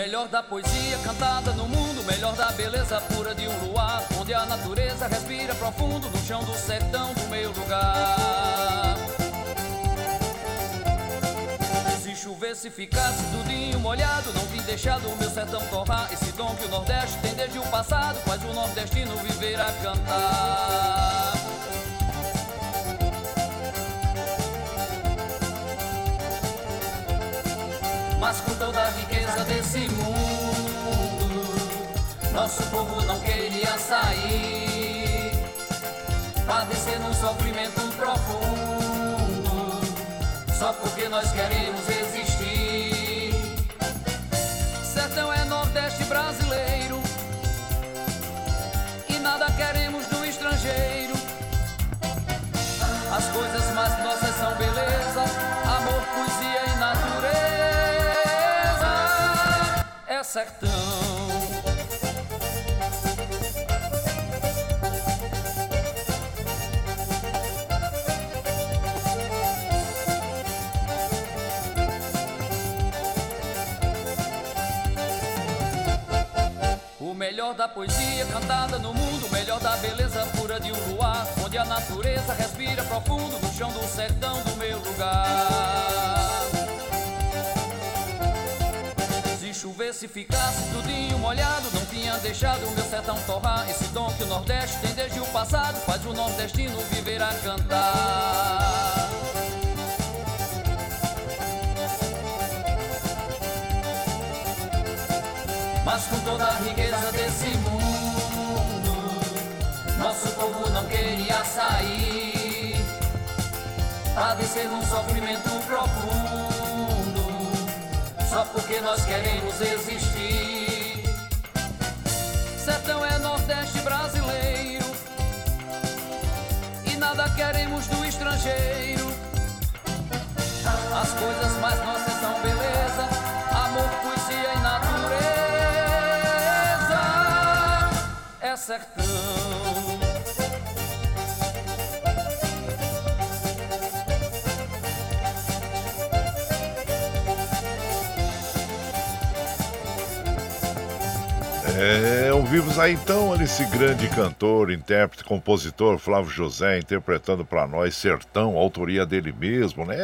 Melhor da poesia cantada no mundo, o melhor da beleza pura de um luar, onde a natureza respira profundo no chão do sertão do meu lugar. Se chovesse, ficasse tudinho molhado, não vim deixar do meu sertão torrar esse dom que o Nordeste tem desde o passado, faz o nordestino viver a cantar. Mas com desse mundo. Nosso povo não queria sair, padecendo um sofrimento profundo, só porque nós queremos existir. Sertão. O melhor da poesia cantada no mundo, o melhor da beleza pura de um luar, onde a natureza respira profundo no chão do sertão do meu lugar. Se chovesse, ficasse tudinho molhado, não tinha deixado o meu sertão torrar. Esse dom que o Nordeste tem desde o passado, faz o nordestino viver a cantar. Mas com toda a riqueza desse mundo, nosso povo não queria sair. Padecer um sofrimento profundo, só porque nós queremos existir. Sertão é Nordeste brasileiro, e nada queremos do estrangeiro. As coisas mais nossas são beleza, amor, poesia e natureza. É sertão. É, ouvimos aí então esse grande cantor, intérprete, compositor Flávio José interpretando para nós Sertão, autoria dele mesmo, né?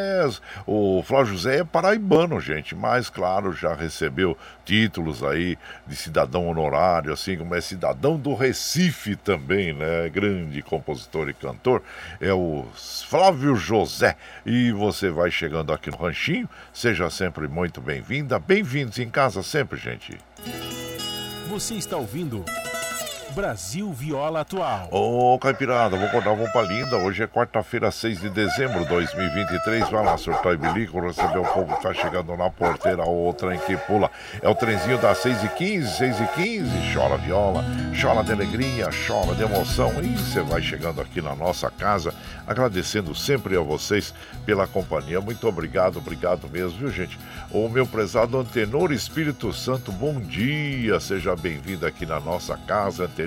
O Flávio José é paraibano, gente, mas claro, já recebeu títulos aí de cidadão honorário, assim como é cidadão do Recife também, né? Grande compositor e cantor, é o Flávio José. E você vai chegando aqui no Ranchinho, seja sempre muito bem-vinda, bem-vindos em casa sempre, gente. Você está ouvindo Brasil Viola Atual. Ô, Caipirada, vou contar uma linda. Hoje é quarta-feira, 6 de dezembro de 2023. Vai lá, surtar e bilico, receber o povo que tá chegando na porteira, o trem que pula. É o trenzinho das 6 e 15 6 e 15 Chora viola, chora de alegria, chora de emoção. E você vai chegando aqui na nossa casa, agradecendo sempre a vocês pela companhia. Muito obrigado, obrigado mesmo, viu, gente? O meu prezado Antenor Espírito Santo, bom dia. Seja bem-vindo aqui na nossa casa, Antenor.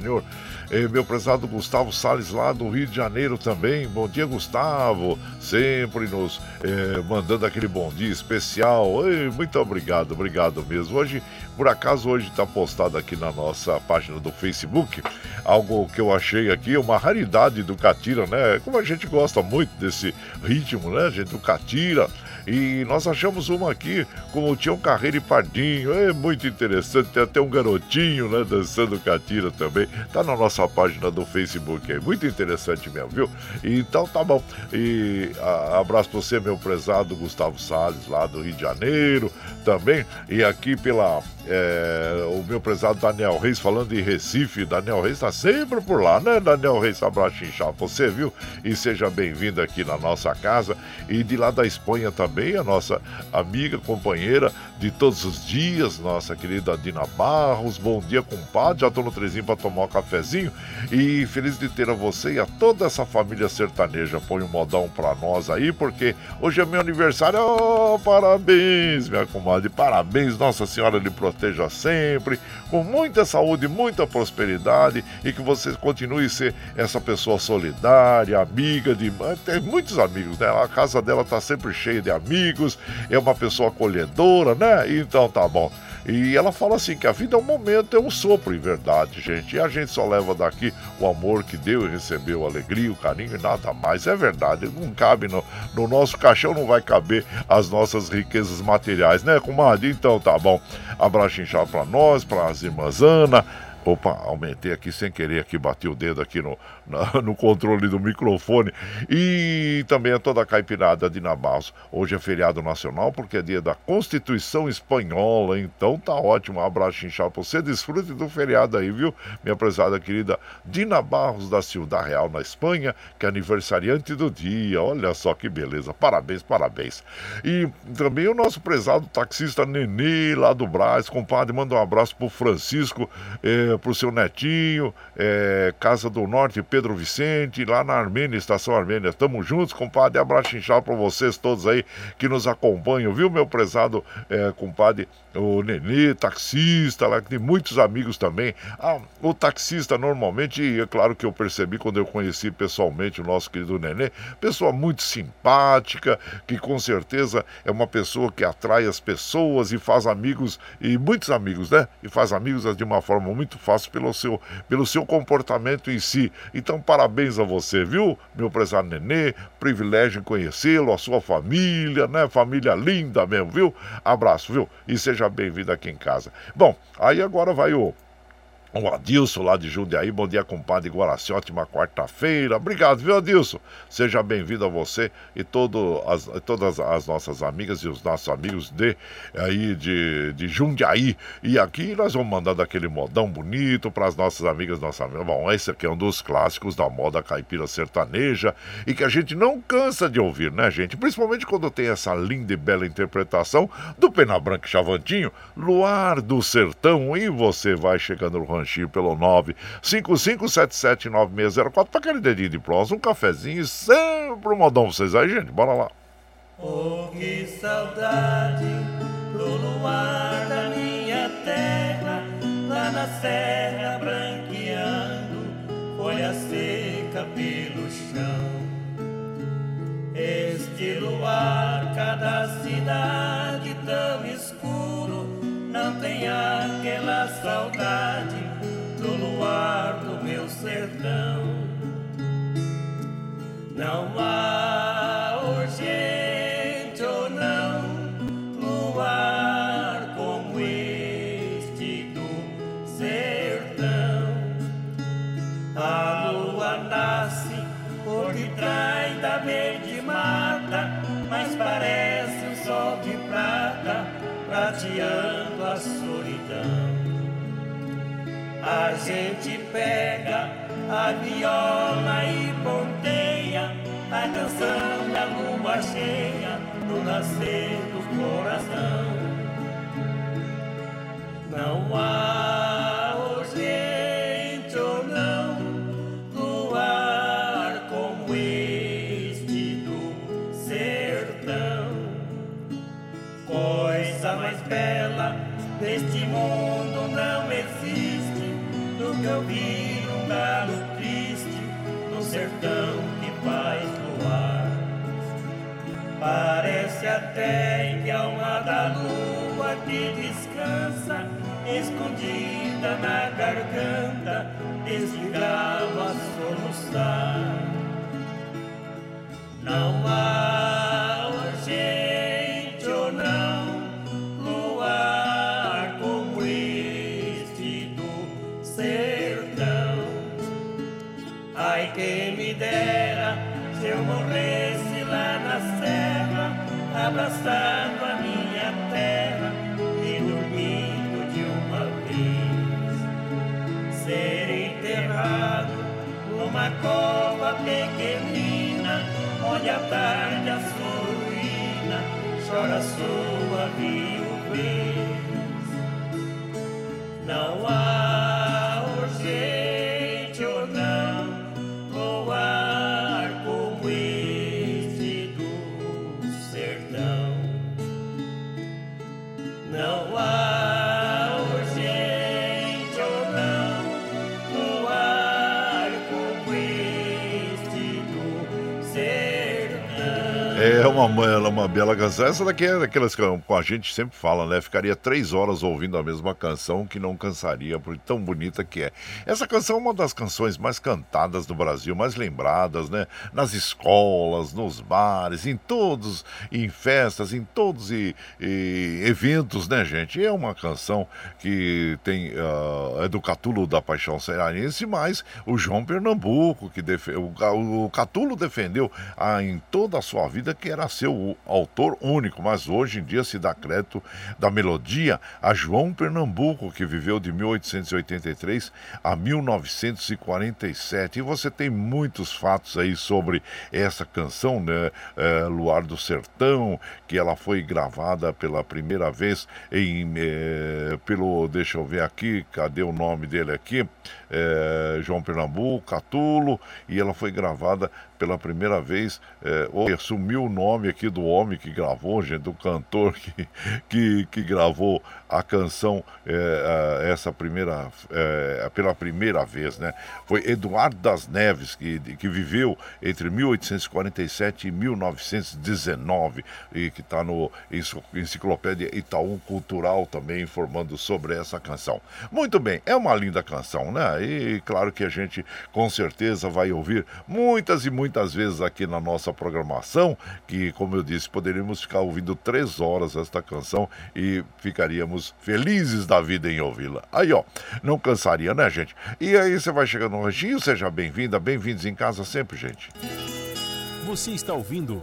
Eh, meu prezado Gustavo Salles, lá do Rio de Janeiro também. Bom dia, Gustavo. Sempre nos eh, mandando aquele bom dia especial. Ei, muito obrigado, obrigado mesmo. Hoje, por acaso, hoje está postado aqui na nossa página do Facebook algo que eu achei aqui, uma raridade do Catira, né? Como a gente gosta muito desse ritmo, né, gente? Do Catira. E nós achamos uma aqui com o Tião Carreiro e Pardinho. É muito interessante. Tem até um garotinho, né? Dançando catira também. Tá na nossa página do Facebook. É muito interessante mesmo, viu? Então tá bom. E a, abraço pra você, meu prezado Gustavo Salles, lá do Rio de Janeiro também. E aqui pela. é, o meu prezado Daniel Reis falando em Recife. Daniel Reis tá sempre por lá, né? Daniel Reis, abraço inchado você, viu? E seja bem-vindo aqui na nossa casa. E de lá da Espanha também, a nossa amiga, companheira de todos os dias, nossa querida Dina Barros. Bom dia, compadre. Já tô no trezinho pra tomar um cafezinho. E feliz de ter a você e a toda essa família sertaneja. Põe um modão pra nós aí, porque hoje é meu aniversário. Oh, parabéns, minha comadre. Parabéns, Nossa Senhora lhe proteja sempre, com muita saúde, muita prosperidade e que você continue a ser essa pessoa solidária, amiga de. Tem muitos amigos, né? A casa dela tá sempre cheia de amigos, é uma pessoa acolhedora, né? Então tá bom. E ela fala assim que a vida é um momento, é um sopro, em verdade, gente. E a gente só leva daqui o amor que deu e recebeu, a alegria, o carinho e nada mais. É verdade, não cabe no, no nosso caixão, não vai caber as nossas riquezas materiais, né, comadre? Então tá bom. Abraço inchado pra nós, para as irmãs Ana, Opa, aumentei aqui sem querer, aqui bati o dedo aqui no, na- no controle do microfone. E também a toda a caipirada de Nabarros. Hoje é feriado nacional porque é dia da Constituição Espanhola, então tá ótimo. Um abraço inchado pra você, desfrute do feriado aí, viu? Minha prezada querida Dina Barros da Ciudad Real, na Espanha, que é aniversariante do dia. Olha só que beleza, parabéns, parabéns. E também o nosso prezado taxista Nenê, lá do Brás, compadre, manda um abraço pro Francisco, eh, pro seu netinho, eh, Casa do Norte, Pedro Vicente, lá na Armênia, Estação Armênia. Tamo juntos, compadre, abraço inchado pra vocês todos aí que nos acompanham, viu, meu prezado eh, compadre, o Nenê, taxista, lá que tem muitos amigos também. Ah, o taxista normalmente, é claro que eu percebi quando eu conheci pessoalmente o nosso querido Nenê, pessoa muito simpática, que com certeza é uma pessoa que atrai as pessoas e faz amigos, e muitos amigos, né? E faz amigos de uma forma muito fácil pelo seu, pelo seu comportamento em si. Então, parabéns a você, viu, meu prezado Nenê? Privilégio em conhecê-lo, a sua família, né? Família linda mesmo, viu? Abraço, viu? E seja bem-vindo aqui em casa. Bom, aí agora vai o. O Adilson lá de Jundiaí, bom dia, compadre Guaraci, ótima quarta-feira. Obrigado, viu, Adilson? Seja bem-vindo a você e todo as, todas as nossas amigas e os nossos amigos de aí de, de Jundiaí. E aqui nós vamos mandar daquele modão bonito para as nossas amigas, amigas. Bom, esse aqui é um dos clássicos da moda caipira sertaneja e que a gente não cansa de ouvir, né, gente? Principalmente quando tem essa linda e bela interpretação do Pena Branca e Chavantinho, Luar do Sertão. E você vai chegando no ranchinho pelo 955779604 para aquele dedinho de prosa, um cafezinho e sempre um modão pra vocês aí, gente. Bora lá. Oh, que saudade do luar da minha terra, lá na serra branqueando, folha seca pelo chão. Este luar, cada cidade tão escuro, não tem aquela saudade do luar do meu sertão. Não há urgente ou não luar como este do sertão. A lua nasce por detrás da verde mata, mas parece um sol de prata prateando a solidão. A gente pega a viola e ponteia a canção da lua cheia no nascer do coração. Não há deste mundo não existe do que ouvir um galo triste no sertão que faz luar. Parece até que a alma da lua que descansa, escondida na garganta, desse galo a soluçar. Não há serra, abraçando a minha terra e dormindo de uma vez. Ser enterrado numa cova pequenina, onde a tarde a sua ruína chora sua viuvez. Não há uma, ela é uma bela canção. Essa daqui é daquelas que a gente sempre fala, né? Ficaria três horas ouvindo a mesma canção que não cansaria, por tão bonita que é. Essa canção é uma das canções mais cantadas do Brasil, mais lembradas, né? Nas escolas, nos bares, em todos, em festas, em todos e, e eventos, né, gente? É uma canção que tem uh, é do Catulo da Paixão Cearense, mas o João Pernambuco, que defe... o, o Catulo defendeu ah, em toda a sua vida que era seu autor único, mas hoje em dia se dá crédito da melodia a João Pernambuco, que viveu de 1883 a 1947. E você tem muitos fatos aí sobre essa canção, né? É, Luar do Sertão, que ela foi gravada pela primeira vez em é, pelo, deixa eu ver aqui, cadê o nome dele aqui? É, João Pernambuco, Catulo, e ela foi gravada pela primeira vez, é, sumiu o nome aqui do homem que gravou, gente, do cantor que, que, que gravou a canção é, essa primeira, é, pela primeira vez, né? Foi Eduardo das Neves, que, que viveu entre 1847 e 1919 e que está no Enciclopédia Itaú Cultural também informando sobre essa canção. Muito bem, é uma linda canção, né? E claro que a gente com certeza vai ouvir muitas e muitas muitas vezes aqui na nossa programação, que, como eu disse, poderíamos ficar ouvindo três horas esta canção e ficaríamos felizes da vida em ouvi-la. Aí, ó, não cansaria, né, gente? E aí você vai chegando no ranchinho, seja bem-vinda, bem-vindos em casa sempre, gente. Você está ouvindo.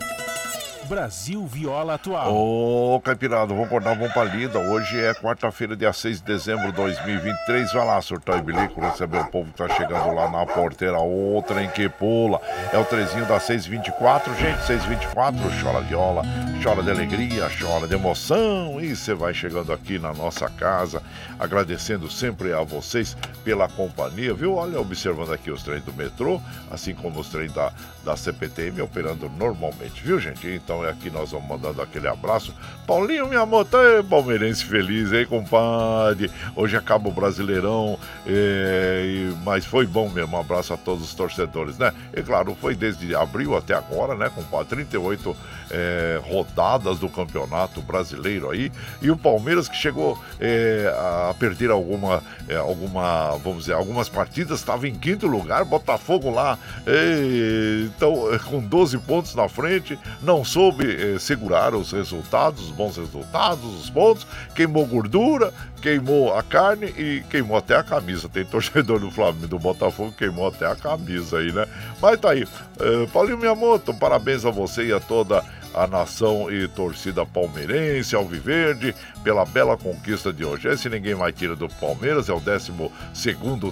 Brasil Viola Atual. Ô, Caipirado, vamos acordar, vamos pra lida. Hoje é quarta-feira, dia 6 de dezembro de 2023. Vai lá, surtar e bilico, receber o povo que tá chegando lá na porteira. Outra em que pula. É o trezinho da 624, gente. 624, chora viola, chora de alegria, chora de emoção. E você vai chegando aqui na nossa casa, agradecendo sempre a vocês pela companhia, viu? Olha, observando aqui os trens do metrô, assim como os trens da, da CPTM operando normalmente, viu, gente? Então, então é aqui nós vamos mandando aquele abraço. Paulinho, minha moto, é palmeirense feliz, hein, compadre? Hoje acaba o Brasileirão, é, mas foi bom mesmo. Um abraço a todos os torcedores, né? E claro, foi desde abril até agora, né, compadre? 38 é, rodadas do Campeonato Brasileiro aí. E o Palmeiras que chegou é, a perder alguma, é, alguma, vamos dizer, algumas partidas, estava em quinto lugar, Botafogo lá, é, então, com 12 pontos na frente, não soube eh, segurar os resultados, os bons resultados, os pontos, queimou gordura, queimou a carne e queimou até a camisa. Tem torcedor do Flamengo, do Botafogo, queimou até a camisa aí, né? Mas tá aí. Eh, Paulinho Miyamoto, parabéns a você e a toda a nação e torcida palmeirense, alviverde, pela bela conquista de hoje. Esse ninguém mais tira do Palmeiras, é o 12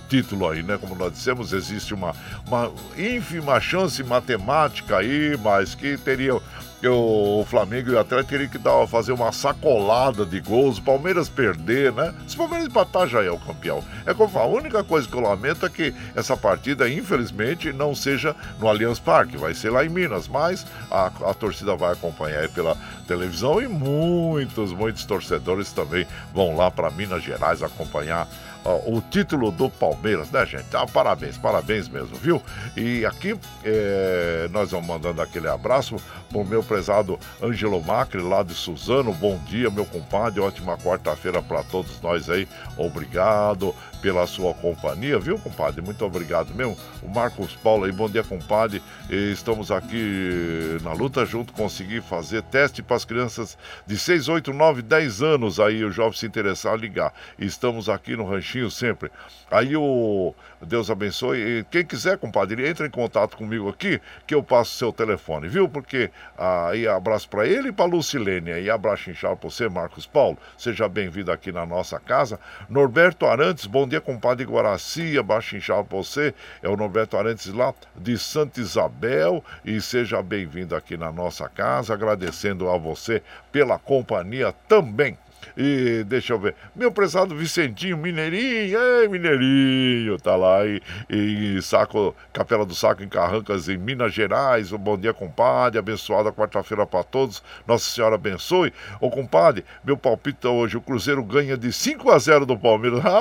título aí, né? Como nós dissemos, existe uma, uma ínfima chance matemática aí, mas que teria que o Flamengo e o Atlético teriam que dar, fazer uma sacolada de gols, o Palmeiras perder, né? Se o Palmeiras empatar, já é o campeão. É como a única coisa que eu lamento é que essa partida, infelizmente, não seja no Allianz Parque, vai ser lá em Minas, mas a, a torcida vai acompanhar pela televisão e muitos, muitos torcedores também vão lá para Minas Gerais acompanhar o título do Palmeiras, né, gente? Ah, parabéns, parabéns mesmo, viu? E aqui é, nós vamos mandando aquele abraço pro meu prezado Ângelo Macri, lá de Suzano. Bom dia, meu compadre. Ótima quarta-feira para todos nós aí. Obrigado pela sua companhia, viu, compadre? Muito obrigado mesmo. O Marcos Paulo aí, bom dia, compadre. Estamos aqui na luta junto, conseguir fazer teste para as crianças de 6, 8, 9, 10 anos aí, o jovem se interessar, ligar. Estamos aqui no Ranchinho sempre. Aí o Deus abençoe. Quem quiser, compadre, entra em contato comigo aqui, que eu passo seu telefone, viu? Porque aí abraço para ele e para Lucilene. Aí abraço inchado para você, Marcos Paulo. Seja bem-vindo aqui na nossa casa. Norberto Arantes, bom dia, compadre Guaraci. Abraço inchado para você. É o Norberto Arantes lá de Santa Isabel. E seja bem-vindo aqui na nossa casa. Agradecendo a você pela companhia também. E deixa eu ver. Meu prezado Vicentinho Mineirinho, ei, Mineirinho, tá lá em, em Saco, Capela do Saco, em Carrancas, em Minas Gerais. Um bom dia, compadre. Abençoada quarta-feira para todos. Nossa Senhora abençoe. Ô, compadre, meu palpite hoje: o Cruzeiro ganha de 5 a 0 do Palmeiras.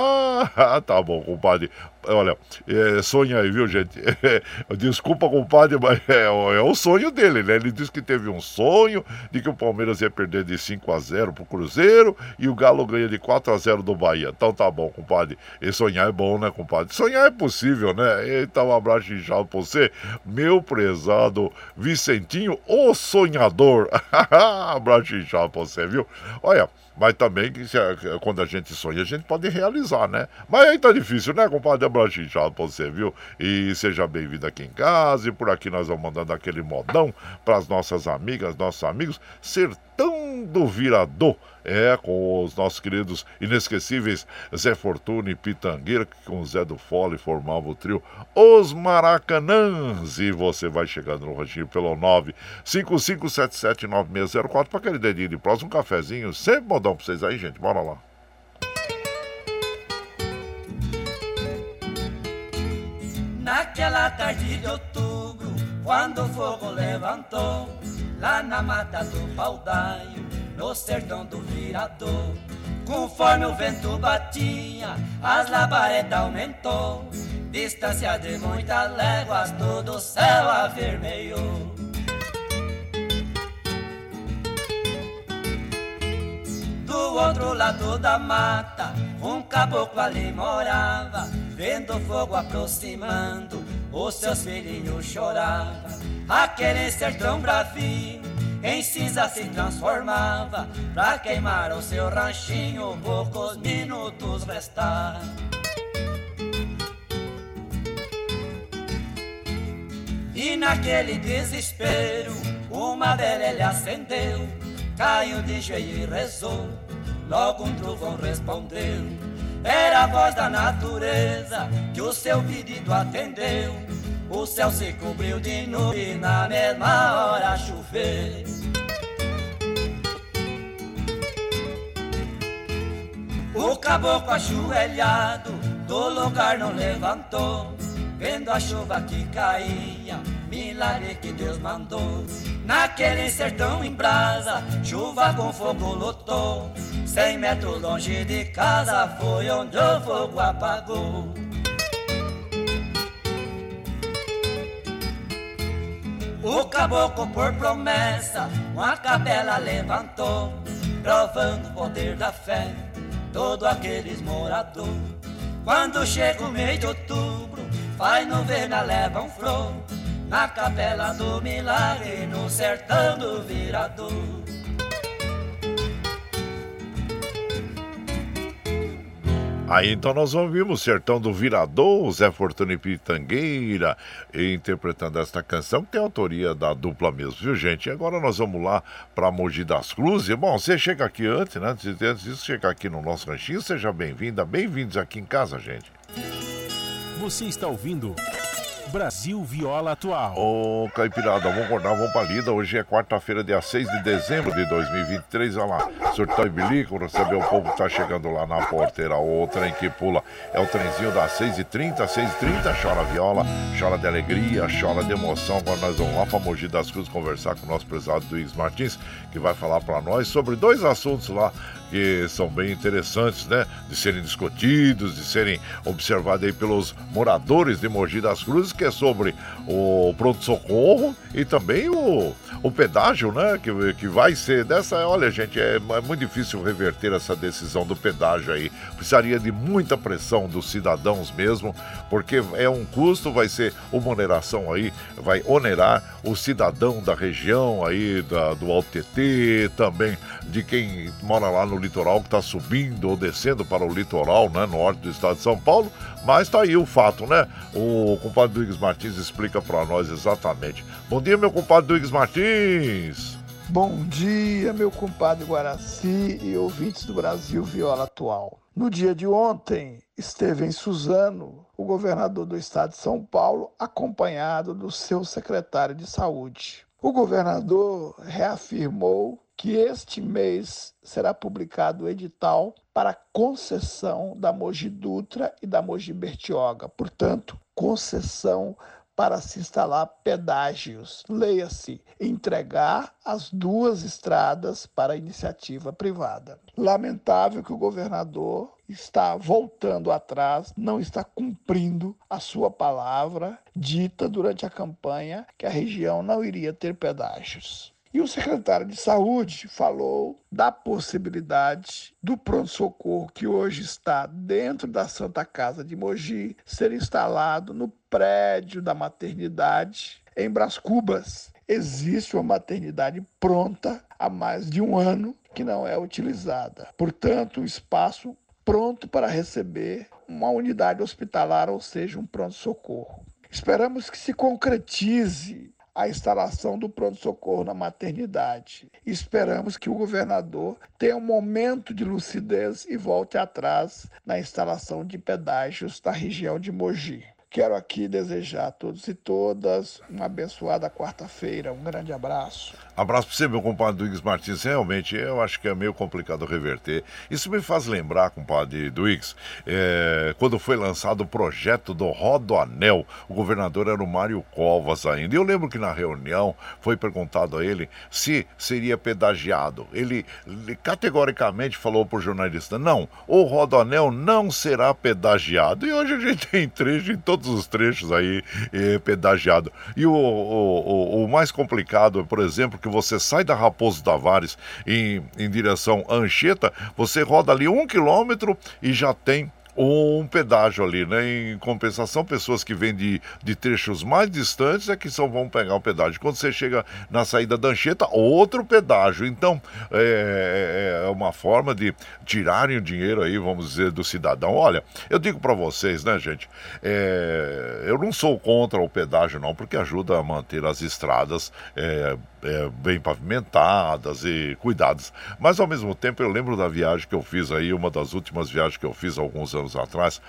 Ah, tá bom, compadre. Olha, é, sonha aí, viu, gente? Desculpa, compadre, mas é, é, o sonho dele, né? Ele disse que teve um sonho de que o Palmeiras ia perder de 5 a 0 pro Cruzeiro e o Galo ganha de 4 a 0 do Bahia. Então tá bom, compadre. E sonhar é bom, né, compadre? Sonhar é possível, né? Então, um abraço inchado pra você, meu prezado Vicentinho, o sonhador. abraço inchado pra você, viu? Olha. Mas também que se, quando a gente sonha, a gente pode realizar, né? Mas aí tá difícil, né, compadre? Abraço inchado pra você, viu? E seja bem-vindo aqui em casa. E por aqui nós vamos mandando aquele modão para as nossas amigas, nossos amigos. Sertão do Virador. É, com os nossos queridos inesquecíveis Zé Fortuna e Pitangueira, que com Zé do Fole formavam o trio Os Maracanãs. E você vai chegando no ranchinho pelo 955779604 para aquele dedinho de próximo, um cafezinho. Sempre modão para vocês aí, gente. Bora lá. Naquela tarde de outubro, quando o fogo levantou, lá na mata do Baldaio no sertão do virador. Conforme o vento batia, as labaredas aumentou. Distância de muitas léguas, todo o céu avermelhou. Do outro lado da mata, um caboclo ali morava, vendo fogo aproximando, os seus filhinhos choravam. Aquele sertão bravio em cinza se transformava Pra queimar o seu ranchinho poucos minutos restaram E naquele desespero uma velha acendeu Caiu de joelho e rezou Logo um trovão respondeu. Era a voz da natureza que o seu pedido atendeu. O céu se cobriu de nuvem na mesma hora chover. O caboclo ajoelhado do lugar não levantou, vendo a chuva que caía, milagre que Deus mandou. Naquele sertão em brasa, chuva com fogo lotou. Cem metros longe de casa foi onde o fogo apagou. O caboclo por promessa uma capela levantou, provando o poder da fé, todo aqueles morador. Quando chega o mês de outubro, faz novena, leva um flor, na capela do milagre, no sertão do virador. Aí então nós ouvimos Sertão do Virador, Zé Fortuna e Pitangueira, interpretando esta canção, que tem autoria da dupla mesmo, viu gente? E agora nós vamos lá para Mogi das Cruzes. Bom, você chega aqui antes, né? Antes de chegar aqui no nosso ranchinho, seja bem-vinda, bem-vindos aqui em casa, gente. Você está ouvindo Brasil Viola Atual. Ô, Caipirada, vamos acordar, vamos pra lida. Hoje é quarta-feira, dia 6 de dezembro de 2023. Olha lá, surtão e bilico, receber o povo que tá chegando lá na porteira. O trem que pula é o trenzinho das 6h30, 6h30. Chora viola, chora de alegria, chora de emoção. Agora nós vamos lá pra Mogi das Cruzes conversar com o nosso prezado Luiz Martins, que vai falar para nós sobre dois assuntos lá que são bem interessantes, né? De serem discutidos, de serem observados aí pelos moradores de Mogi das Cruzes, que é sobre o pronto-socorro e também o, o pedágio, né? Que, que vai ser dessa. Olha, gente, é, é muito difícil reverter essa decisão do pedágio aí. Precisaria de muita pressão dos cidadãos mesmo, porque é um custo, vai ser uma oneração aí, vai onerar o cidadão da região aí, da, do Alto TT, também de quem mora lá no litoral, que está subindo ou descendo para o litoral, né, norte do estado de São Paulo. Mas está aí o fato, né? O compadre Duígues Martins explica para nós exatamente. Bom dia, meu compadre Duígues Martins. Bom dia, meu compadre Guaraci e ouvintes do Brasil Viola Atual. No dia de ontem, esteve em Suzano o governador do estado de São Paulo, acompanhado do seu secretário de saúde. O governador reafirmou que este mês será publicado o edital para concessão da Mogi Dutra e da Mogi Bertioga. Portanto, concessão para se instalar pedágios. Leia-se, entregar as duas estradas para iniciativa privada. Lamentável que o governador está voltando atrás, não está cumprindo a sua palavra dita durante a campanha que a região não iria ter pedágios. E o secretário de Saúde falou da possibilidade do pronto-socorro que hoje está dentro da Santa Casa de Mogi ser instalado no prédio da maternidade em Bras Cubas. Existe uma maternidade pronta há mais de um ano que não é utilizada. Portanto, o espaço pronto para receber uma unidade hospitalar, ou seja, um pronto-socorro. Esperamos que se concretize a instalação do pronto-socorro na maternidade. Esperamos que o governador tenha um momento de lucidez e volte atrás na instalação de pedágios na região de Mogi. Quero aqui desejar a todos e todas uma abençoada quarta-feira. Um grande abraço. Abraço para você, meu compadre Duígues Martins. Realmente, eu acho que é meio complicado reverter. Isso me faz lembrar, compadre Duígues, é, quando foi lançado o projeto do Rodoanel, o governador era o Mário Covas ainda. Eu lembro que na reunião foi perguntado a ele se seria pedagiado. Ele, ele categoricamente falou para o jornalista: não, o Rodoanel não será pedagiado. E hoje a gente tem trecho em todos os trechos aí é, pedagiado. E o, o, o, o mais complicado, por exemplo, que você sai da Raposo Tavares em, em direção a Anchieta, você roda ali um quilômetro e já tem um pedágio ali, né? Em compensação, pessoas que vêm de, de trechos mais distantes é que só vão pegar o pedágio. Quando você chega na saída da Anchieta, outro pedágio. Então, é, é, é uma forma de tirarem o dinheiro aí, vamos dizer, do cidadão. Olha, eu digo para vocês, né, gente? É, eu não sou contra o pedágio, não, porque ajuda a manter as estradas é, é, bem pavimentadas e cuidadas. Mas ao mesmo tempo eu lembro da viagem que eu fiz aí, uma das últimas viagens que eu fiz alguns anos atrás,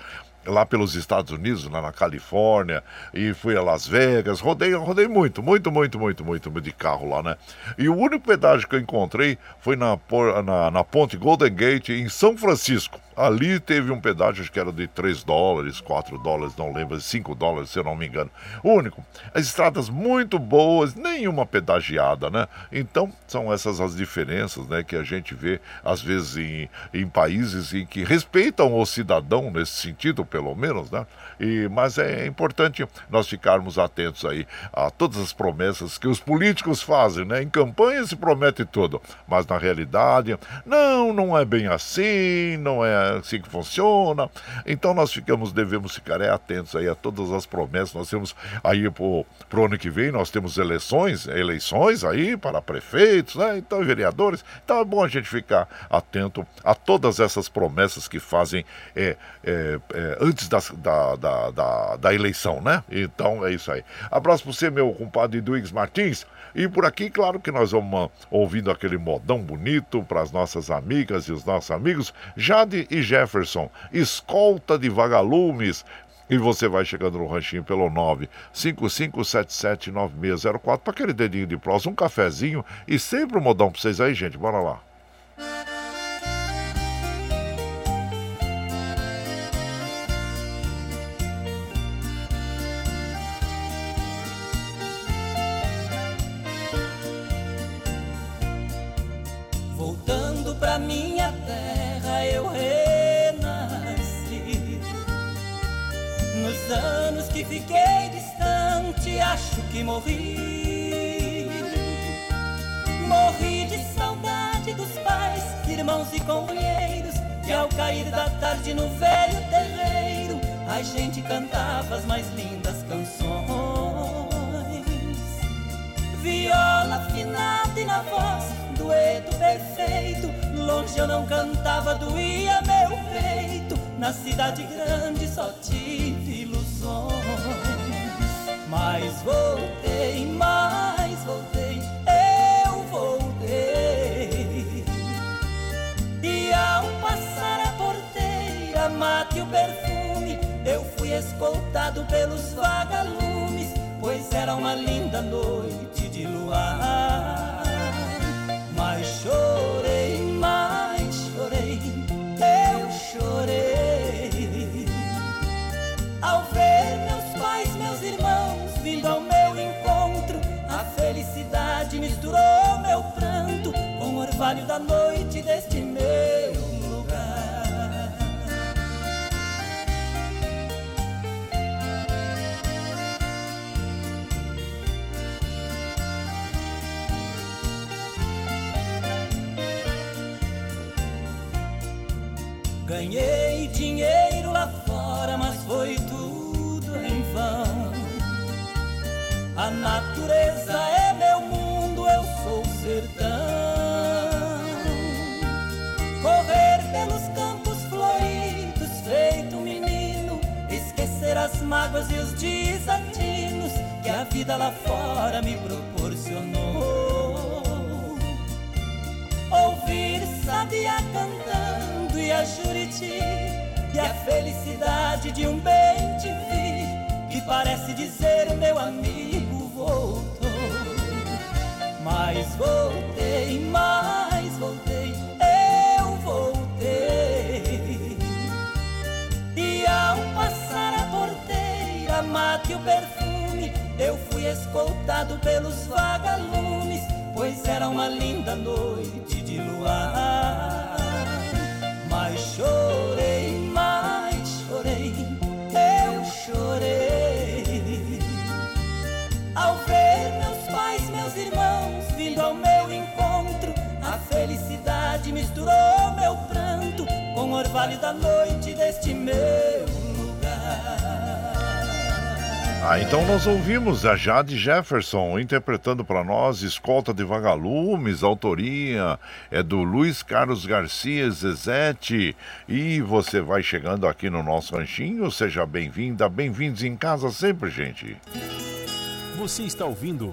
lá pelos Estados Unidos, lá na Califórnia, e fui a Las Vegas, rodei, rodei muito, muito, muito, muito, muito de carro lá, né? E o único pedágio que eu encontrei foi na, na, na ponte Golden Gate, em São Francisco. Ali teve um pedágio, que era de 3 dólares, 4 dólares, não lembro, 5 dólares, se eu não me engano. Único. As estradas muito boas, nenhuma pedagiada, né? Então, são essas as diferenças, né, que a gente vê, às vezes, em, em países em que respeitam o cidadão, nesse sentido, pelo menos, né? E, mas é importante nós ficarmos atentos aí a todas as promessas que os políticos fazem, né? Em campanha se promete tudo, mas na realidade, não, não é bem assim, não é assim que funciona. Então nós ficamos, devemos ficar é, atentos aí a todas as promessas. Nós temos aí pro, pro ano que vem, nós temos eleições, eleições aí para prefeitos, né? Então, vereadores. Então é bom a gente ficar atento a todas essas promessas que fazem é, é, é antes das, da, da, da, da, eleição, né? Então é isso aí. Abraço para você, meu compadre Duígues Martins. E por aqui, claro que nós vamos ouvindo aquele modão bonito para as nossas amigas e os nossos amigos. Jade e Jefferson, escolta de vagalumes. E você vai chegando no ranchinho pelo 955779604 para aquele dedinho de prosa, um cafezinho e sempre um modão para vocês aí, gente. Bora lá. Que morri. Morri de saudade dos pais, irmãos e companheiros. Que ao cair da tarde no velho terreiro, a gente cantava as mais lindas canções. Viola afinada e na voz, dueto perfeito. Longe eu não cantava, doía meu peito. Na cidade grande só tive mas voltei, mas voltei, eu voltei. E ao passar a porteira, mate o perfume, eu fui escoltado pelos vagalumes, pois era uma linda noite de luar. Mas chorei, vale da noite deste meu lugar. Ganhei dinheiro lá fora, mas foi tudo em vão. A natureza é mágoas e os desatinos que a vida lá fora me proporcionou. Ouvir sabia cantando e a juriti e a felicidade de um bem te vi que parece dizer meu amigo voltou. Mas voltei, mais voltei, mate o perfume, eu fui escoltado pelos vagalumes, pois era uma linda noite de luar. Mas chorei, mais chorei, eu chorei. Ao ver meus pais, meus irmãos vindo ao meu encontro, a felicidade misturou meu pranto com o orvalho da noite deste meu Ah, então nós ouvimos a Jade Jefferson interpretando para nós Escolta de Vagalumes, autoria é do Luiz Carlos Garcia Zezete. E você vai chegando aqui no nosso ranchinho, seja bem-vinda, bem-vindos em casa sempre, gente. Você está ouvindo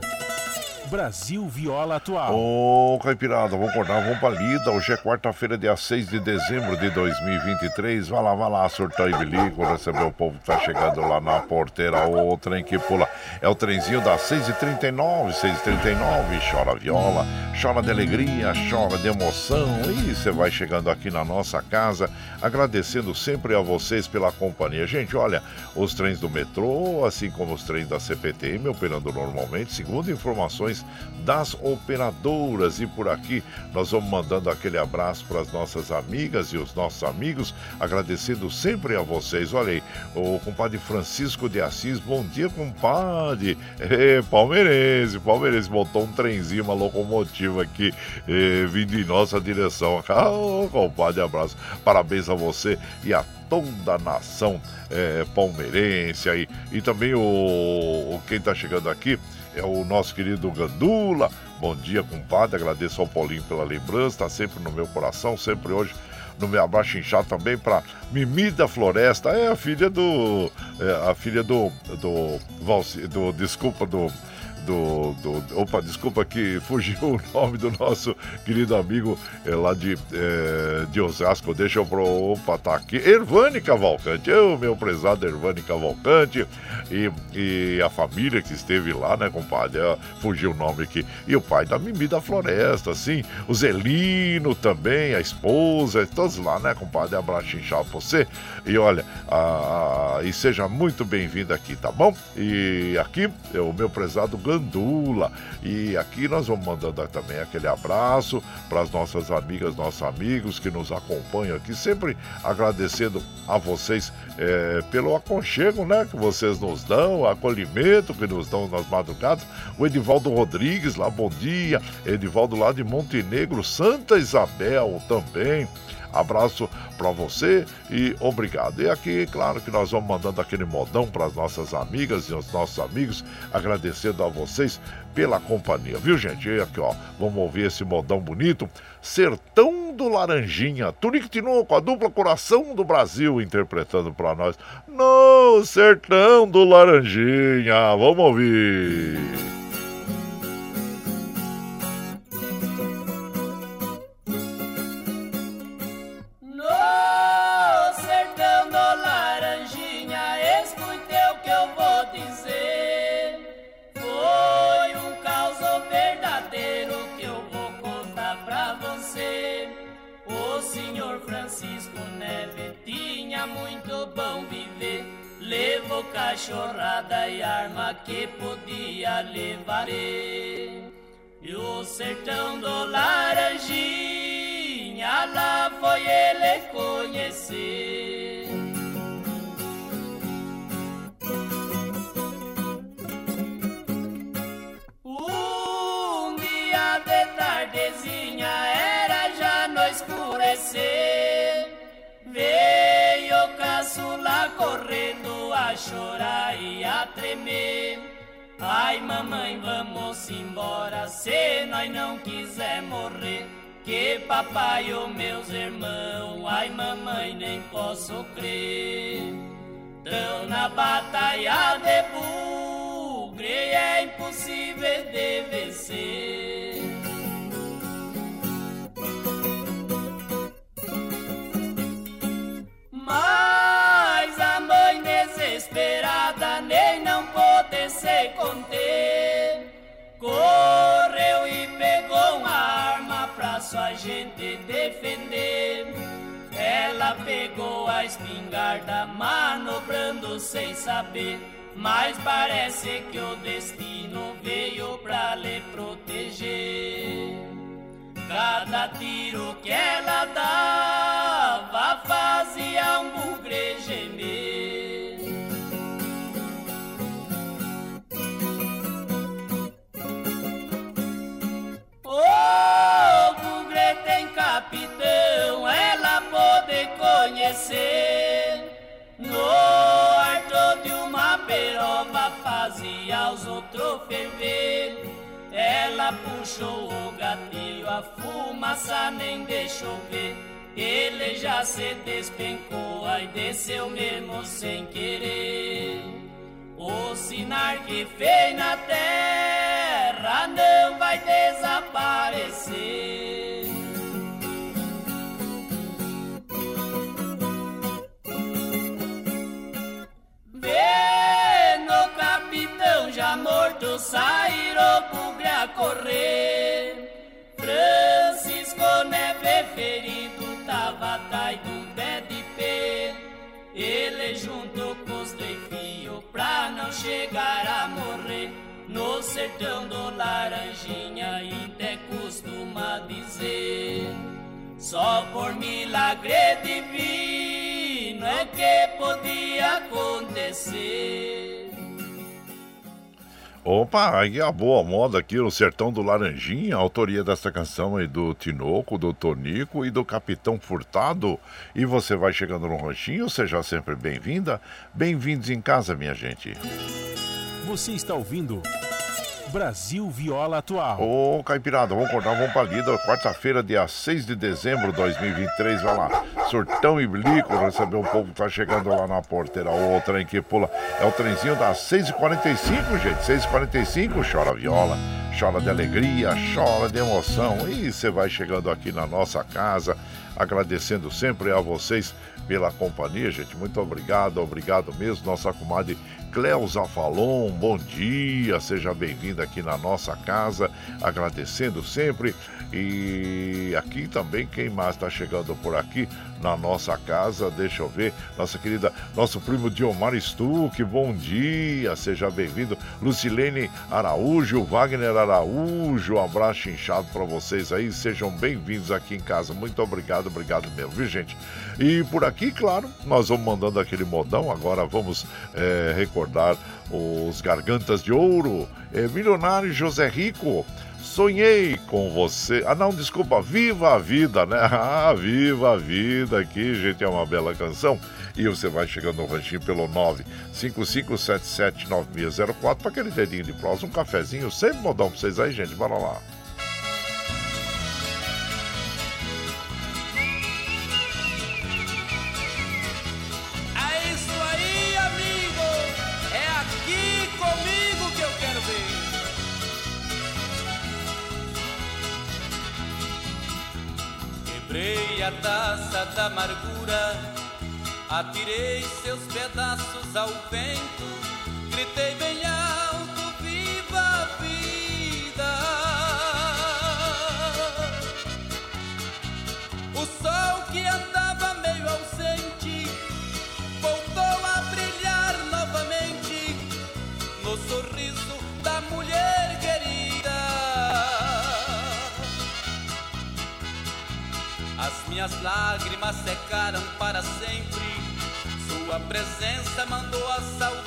Brasil Viola Atual. Ô, Caipirada, vamos acordar, vamos pra lida. Hoje é quarta-feira, dia 6 de dezembro de 2023. Vai lá, vai lá, surtar e bilico, receber o povo que tá chegando lá na porteira. O trem que pula é o trenzinho das 6h39, 6h39. Chora viola, chora de alegria, chora de emoção. E você vai chegando aqui na nossa casa, agradecendo sempre a vocês pela companhia. Gente, olha, os trens do metrô, assim como os trens da CPTM, operando normalmente, segundo informações das operadoras. E por aqui nós vamos mandando aquele abraço para as nossas amigas e os nossos amigos, agradecendo sempre a vocês. Olha aí, o compadre Francisco de Assis, bom dia, compadre. É, palmeirense, palmeirense, botou um trenzinho, uma locomotiva aqui, é, vindo em nossa direção. Ô, compadre, abraço. Parabéns a você e a toda a nação é, palmeirense aí. E também o, o quem está chegando aqui é o nosso querido Gandula. Bom dia, compadre. Agradeço ao Paulinho pela lembrança, está sempre no meu coração, sempre hoje no meu abraço inchado também para Mimi da Floresta, é a filha do. É, a filha do. do, Valci, do desculpa, do. Do, do, opa, desculpa que fugiu o nome do nosso querido amigo é, lá de, é, de Osasco. Deixa eu pro. Opa, tá aqui. Ervane Cavalcante, eu, meu prezado Ervane Cavalcante e, e a família que esteve lá, né, compadre? É, fugiu o nome aqui. E o pai da Mimi da Floresta, assim. O Zelino também, a esposa, todos lá, né, compadre? Abraço inchado pra você. E olha, a, a, e seja muito bem-vindo aqui, tá bom? E aqui é o meu prezado Gandula. E aqui nós vamos mandando também aquele abraço para as nossas amigas, nossos amigos que nos acompanham aqui, sempre agradecendo a vocês é, pelo aconchego, né, que vocês nos dão, o acolhimento que nos dão nas madrugadas. O Edivaldo Rodrigues, lá, bom dia. Edivaldo lá de Montenegro, Santa Isabel também. Abraço para você e obrigado. E aqui, claro que nós vamos mandando aquele modão para as nossas amigas e os nossos amigos, agradecendo a vocês pela companhia, viu, gente? E aqui, ó, vamos ouvir esse modão bonito. Sertão do Laranjinha, Tunique Tinoco, a dupla coração do Brasil, interpretando para nós. No Sertão do Laranjinha, vamos ouvir. Morto sair o bugre a correr. Francisco Neve ferido tava atrás do pé de pé. Ele junto com os defios pra não chegar a morrer. No sertão do Laranjinha até costuma dizer. Só por milagre divino é que podia acontecer. Opa, aí a boa moda aqui no Sertão do Laranjinha, a autoria dessa canção aí do Tinoco, do Tonico e do Capitão Furtado. E você vai chegando no ranchinho, seja sempre bem-vinda. Bem-vindos em casa, minha gente. Você está ouvindo Brasil Viola Atual. Ô, Caipirada, vamos acordar, vamos pra lida. Quarta-feira, dia 6 de dezembro de 2023. Vai lá, Surtão e Blico, receber um pouco que tá chegando lá na porteira. O trem que pula é o trenzinho das 6h45, gente. 6h45, chora viola, chora de alegria, chora de emoção. E você vai chegando aqui na nossa casa, agradecendo sempre a vocês pela companhia, gente. Muito obrigado, obrigado mesmo. Nossa comadre Cleusa Falon, bom dia, seja bem-vinda aqui na nossa casa, agradecendo sempre. E aqui também, quem mais está chegando por aqui na nossa casa, deixa eu ver, nossa querida, nosso primo Diomar Stuck, bom dia, seja bem-vindo. Lucilene Araújo, Wagner Araújo, um abraço inchado para vocês aí, sejam bem-vindos aqui em casa. Muito obrigado, obrigado mesmo, viu gente? E por aqui, claro, nós vamos mandando aquele modão, agora vamos é, recordar os Gargantas de Ouro, é, Milionário José Rico. Sonhei com você. Ah, não, desculpa. Viva a vida, né? Ah, viva a vida aqui, gente. É uma bela canção. E você vai chegando no ranchinho pelo 955779604 para aquele dedinho de prosa. Um cafezinho, sempre modão pra vocês aí, gente. Bora lá. Quebrei a taça da amargura, atirei seus pedaços ao vento, gritei bem alto: minhas lágrimas secaram para sempre. Sua presença mandou a saudade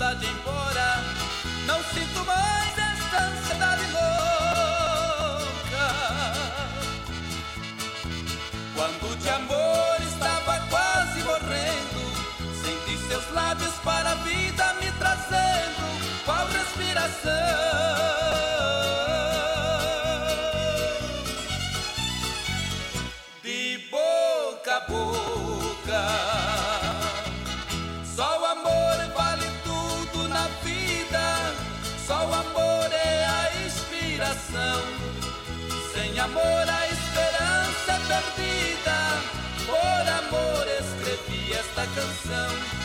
coração. Sem amor, a esperança é perdida. Por amor, escrevi esta canção.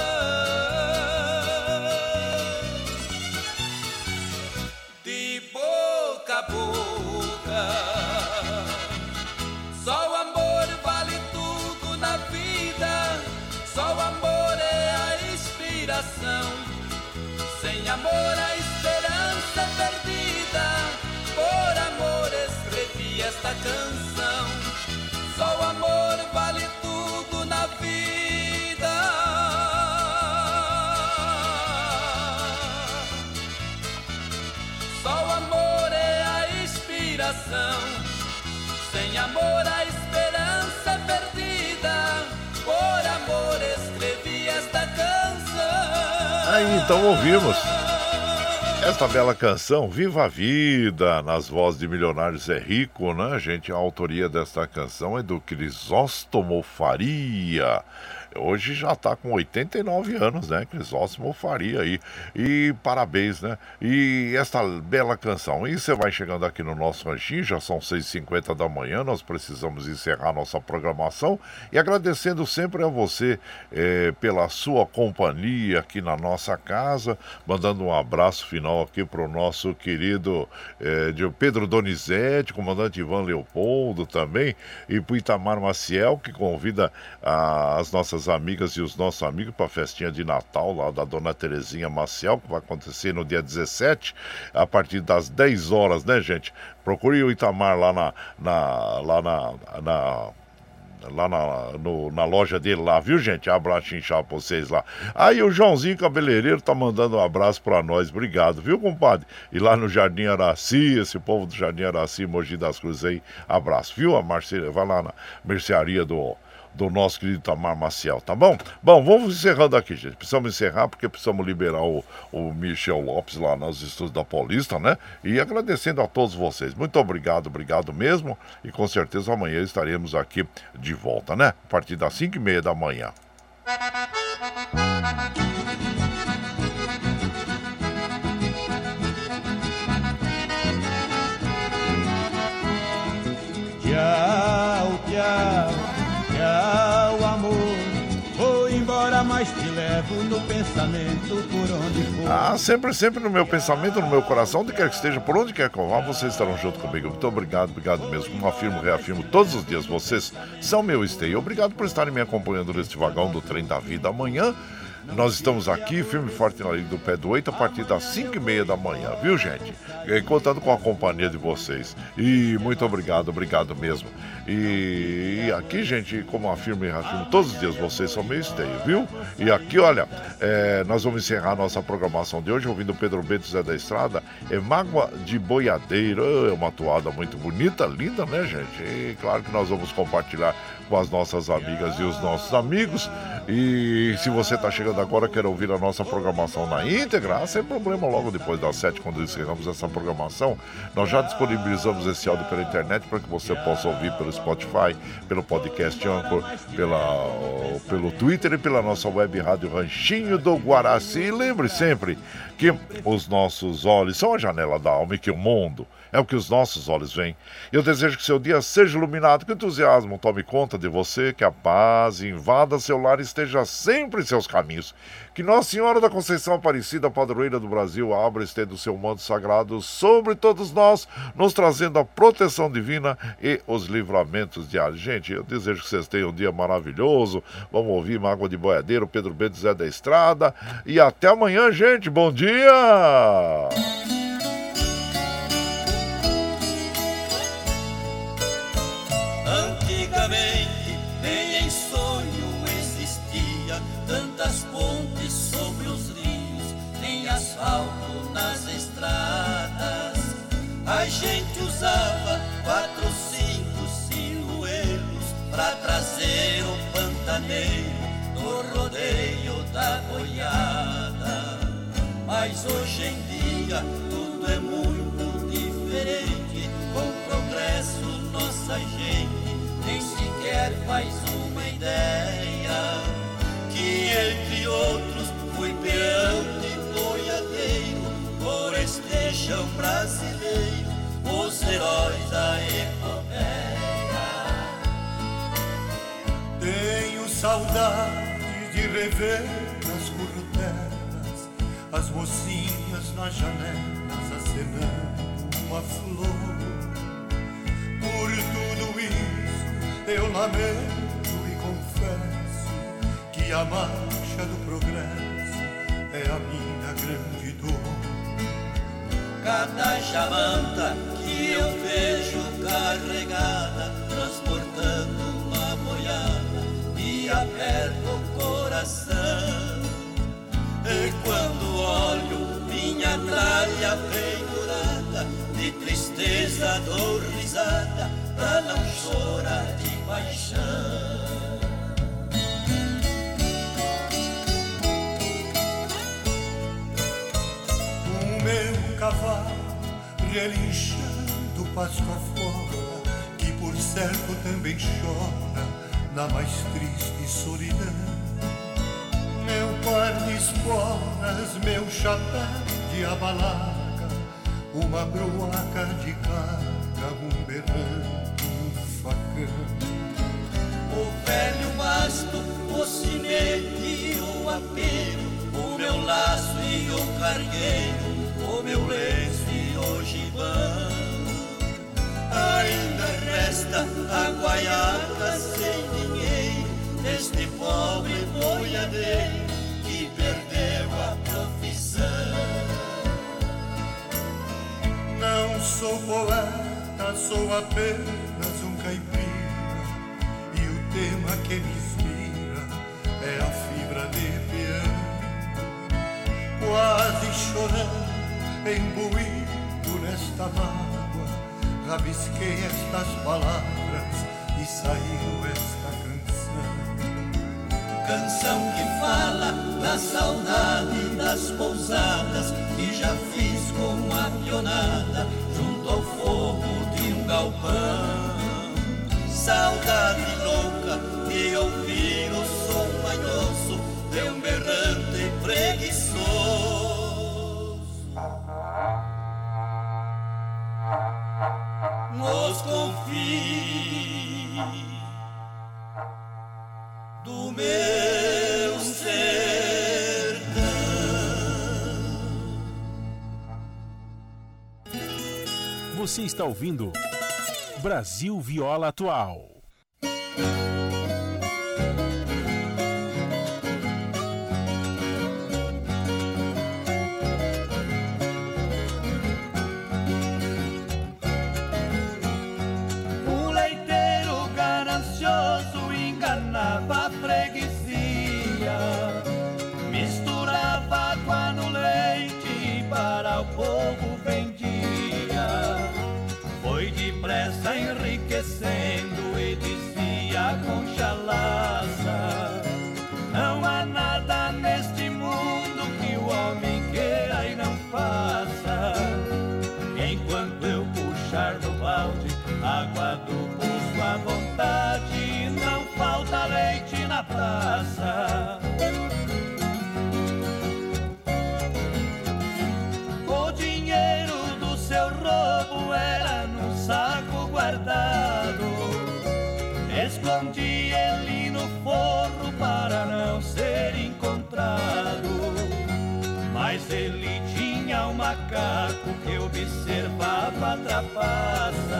Inspiração. Sem amor a esperança perdida. Por amor escrevi esta canção. Aí então ouvimos esta bela canção, Viva a Vida, nas vozes de Milionários é Rico, né, gente? A autoria desta canção é do Crisóstomo Faria. Hoje já está com 89 anos, né? Crisóstomo Faria aí. E parabéns, né? E esta bela canção. E você vai chegando aqui no nosso ranchinho, já são 6h50 da manhã, nós precisamos encerrar nossa programação. E agradecendo sempre a você eh, pela sua companhia aqui na nossa casa, mandando um abraço final aqui para o nosso querido eh, de Pedro Donizete, comandante Ivan Leopoldo também, e para Itamar Maciel, que convida ah, as nossas amigas e os nossos amigos para a festinha de Natal lá da Dona Terezinha Maciel, que vai acontecer no dia 17, a partir das 10 horas, né, gente? Procure o Itamar lá na, na lá na, na lá na, no- na loja dele lá, viu, gente? Abraço inchado pra vocês lá. Aí o Joãozinho Cabeleireiro tá mandando um abraço pra nós, obrigado, viu, compadre? E lá no Jardim Araci, esse povo do Jardim Araci, Mogi das Cruzes aí, abraço, viu? A Marcela, vai lá na mercearia do do nosso querido Tamar Maciel, tá bom? Bom, vamos encerrando aqui, gente. Precisamos encerrar porque precisamos liberar o, o Michel Lopes lá nos estúdios da Paulista, né? E agradecendo a todos vocês. Muito obrigado, obrigado mesmo. E com certeza amanhã estaremos aqui de volta, né? A partir das 5 e meia da manhã. Tchau, tchau, levo no pensamento por onde for. Ah, sempre, sempre no meu pensamento, no meu coração, onde quer que esteja, por onde quer que eu vá, vocês estarão junto comigo. Muito obrigado, obrigado mesmo. Como afirmo, reafirmo todos os dias, vocês são meu esteio. Obrigado por estarem me acompanhando neste vagão do trem da vida. Amanhã nós estamos aqui, firme e forte na Liga do Pé do 8, a partir das 5 e meia da manhã, viu, gente? E contando com a companhia de vocês. E muito obrigado, obrigado mesmo. E, aqui, gente, como afirmo e reafirmo todos os dias, vocês são meu esteio, viu? E aqui, olha, é, nós vamos encerrar nossa programação de hoje ouvindo Pedro Bento Zé da Estrada. É Mágoa de Boiadeiro. É uma toada muito bonita, linda, né, gente? E claro que nós vamos compartilhar com as nossas amigas e os nossos amigos. E se você está chegando agora, quer ouvir a nossa programação na íntegra, ah, sem problema, logo depois das sete, quando encerramos essa programação, nós já disponibilizamos esse áudio pela internet para que você possa ouvir pelo Spotify, pelo podcast Anchor, pela, pelo Twitter e pela nossa web rádio Ranchinho do Guaraci. E lembre sempre que os nossos olhos são a janela da alma e que o mundo é o que os nossos olhos veem. Eu desejo que seu dia seja iluminado, que o entusiasmo tome conta de você, que a paz invada seu lar e esteja sempre em seus caminhos. Que Nossa Senhora da Conceição Aparecida, padroeira do Brasil, abra e estenda o seu manto sagrado sobre todos nós, nos trazendo a proteção divina e os livramentos diários. Gente, eu desejo que vocês tenham um dia maravilhoso. Vamos ouvir Mágoa de Boiadeiro, Pedro Bento Zé da Estrada. E até amanhã, gente. Bom dia! Faz uma ideia. Que entre outros fui peão de boiadeiro, chão brasileiro, os heróis da epopeia. Tenho saudade de rever nas currutelas as mocinhas nas janelas acenando uma flor. Por tudo isso eu lamento e confesso que a marcha do progresso é a minha grande dor. Cada jamanta que eu vejo carregada, transportando uma boiada, me aperta o coração. E quando olho minha tralha pendurada, de tristeza dou risada, pra não chorar de O meu cavalo relinchando pasto afora, que por certo também chora na mais triste solidão. Meu par de esporas, meu chapéu de abalaca, uma broaca de carga, um berrando, um facão. O velho basto, o sinete o apelo, o meu laço e o cargueiro, o meu lenço e o gibão. Ainda resta a guaiaca sem dinheiro, deste pobre boiadeiro que perdeu a profissão. Não sou poeta, sou apenas tema que me inspira é a fibra de peão. Quase chorando, imbuído nesta mágoa, rabisquei estas palavras e saiu esta canção. Canção que fala da saudade das pousadas que já fiz com a pionada junto ao fogo de um galpão. Saudade louca de ouvir o som manhoso de um berrante preguiçoso. Nos confins do meu sertão. Você está ouvindo Brasil Viola Atual. casa. O dinheiro do seu roubo era num saco guardado. Escondi ele no forro para não ser encontrado. Mas ele tinha um macaco que observava a trapaça.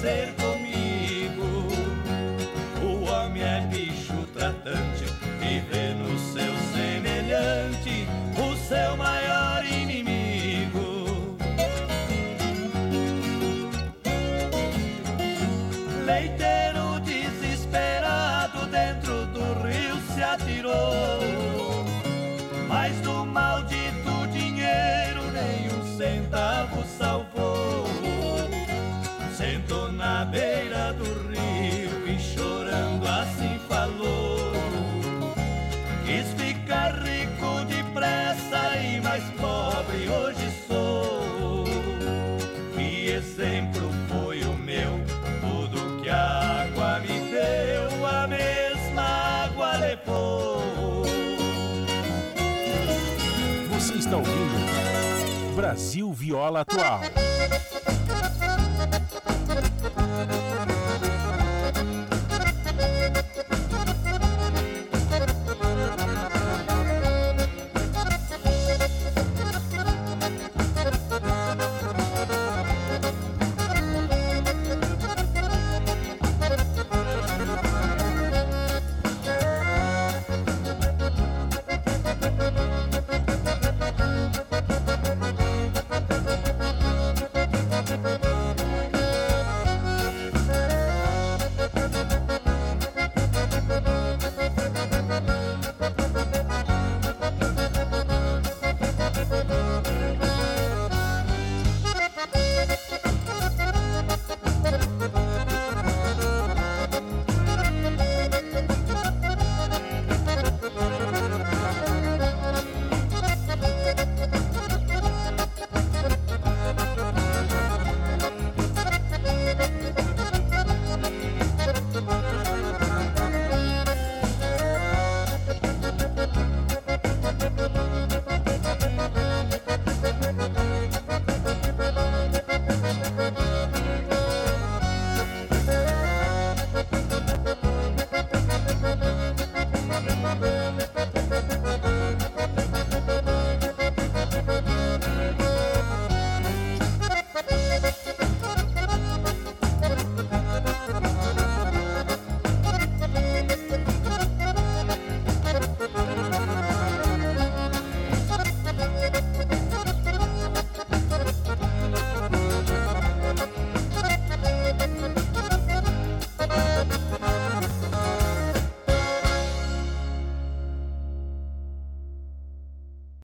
hacer. Brasil Viola Atual.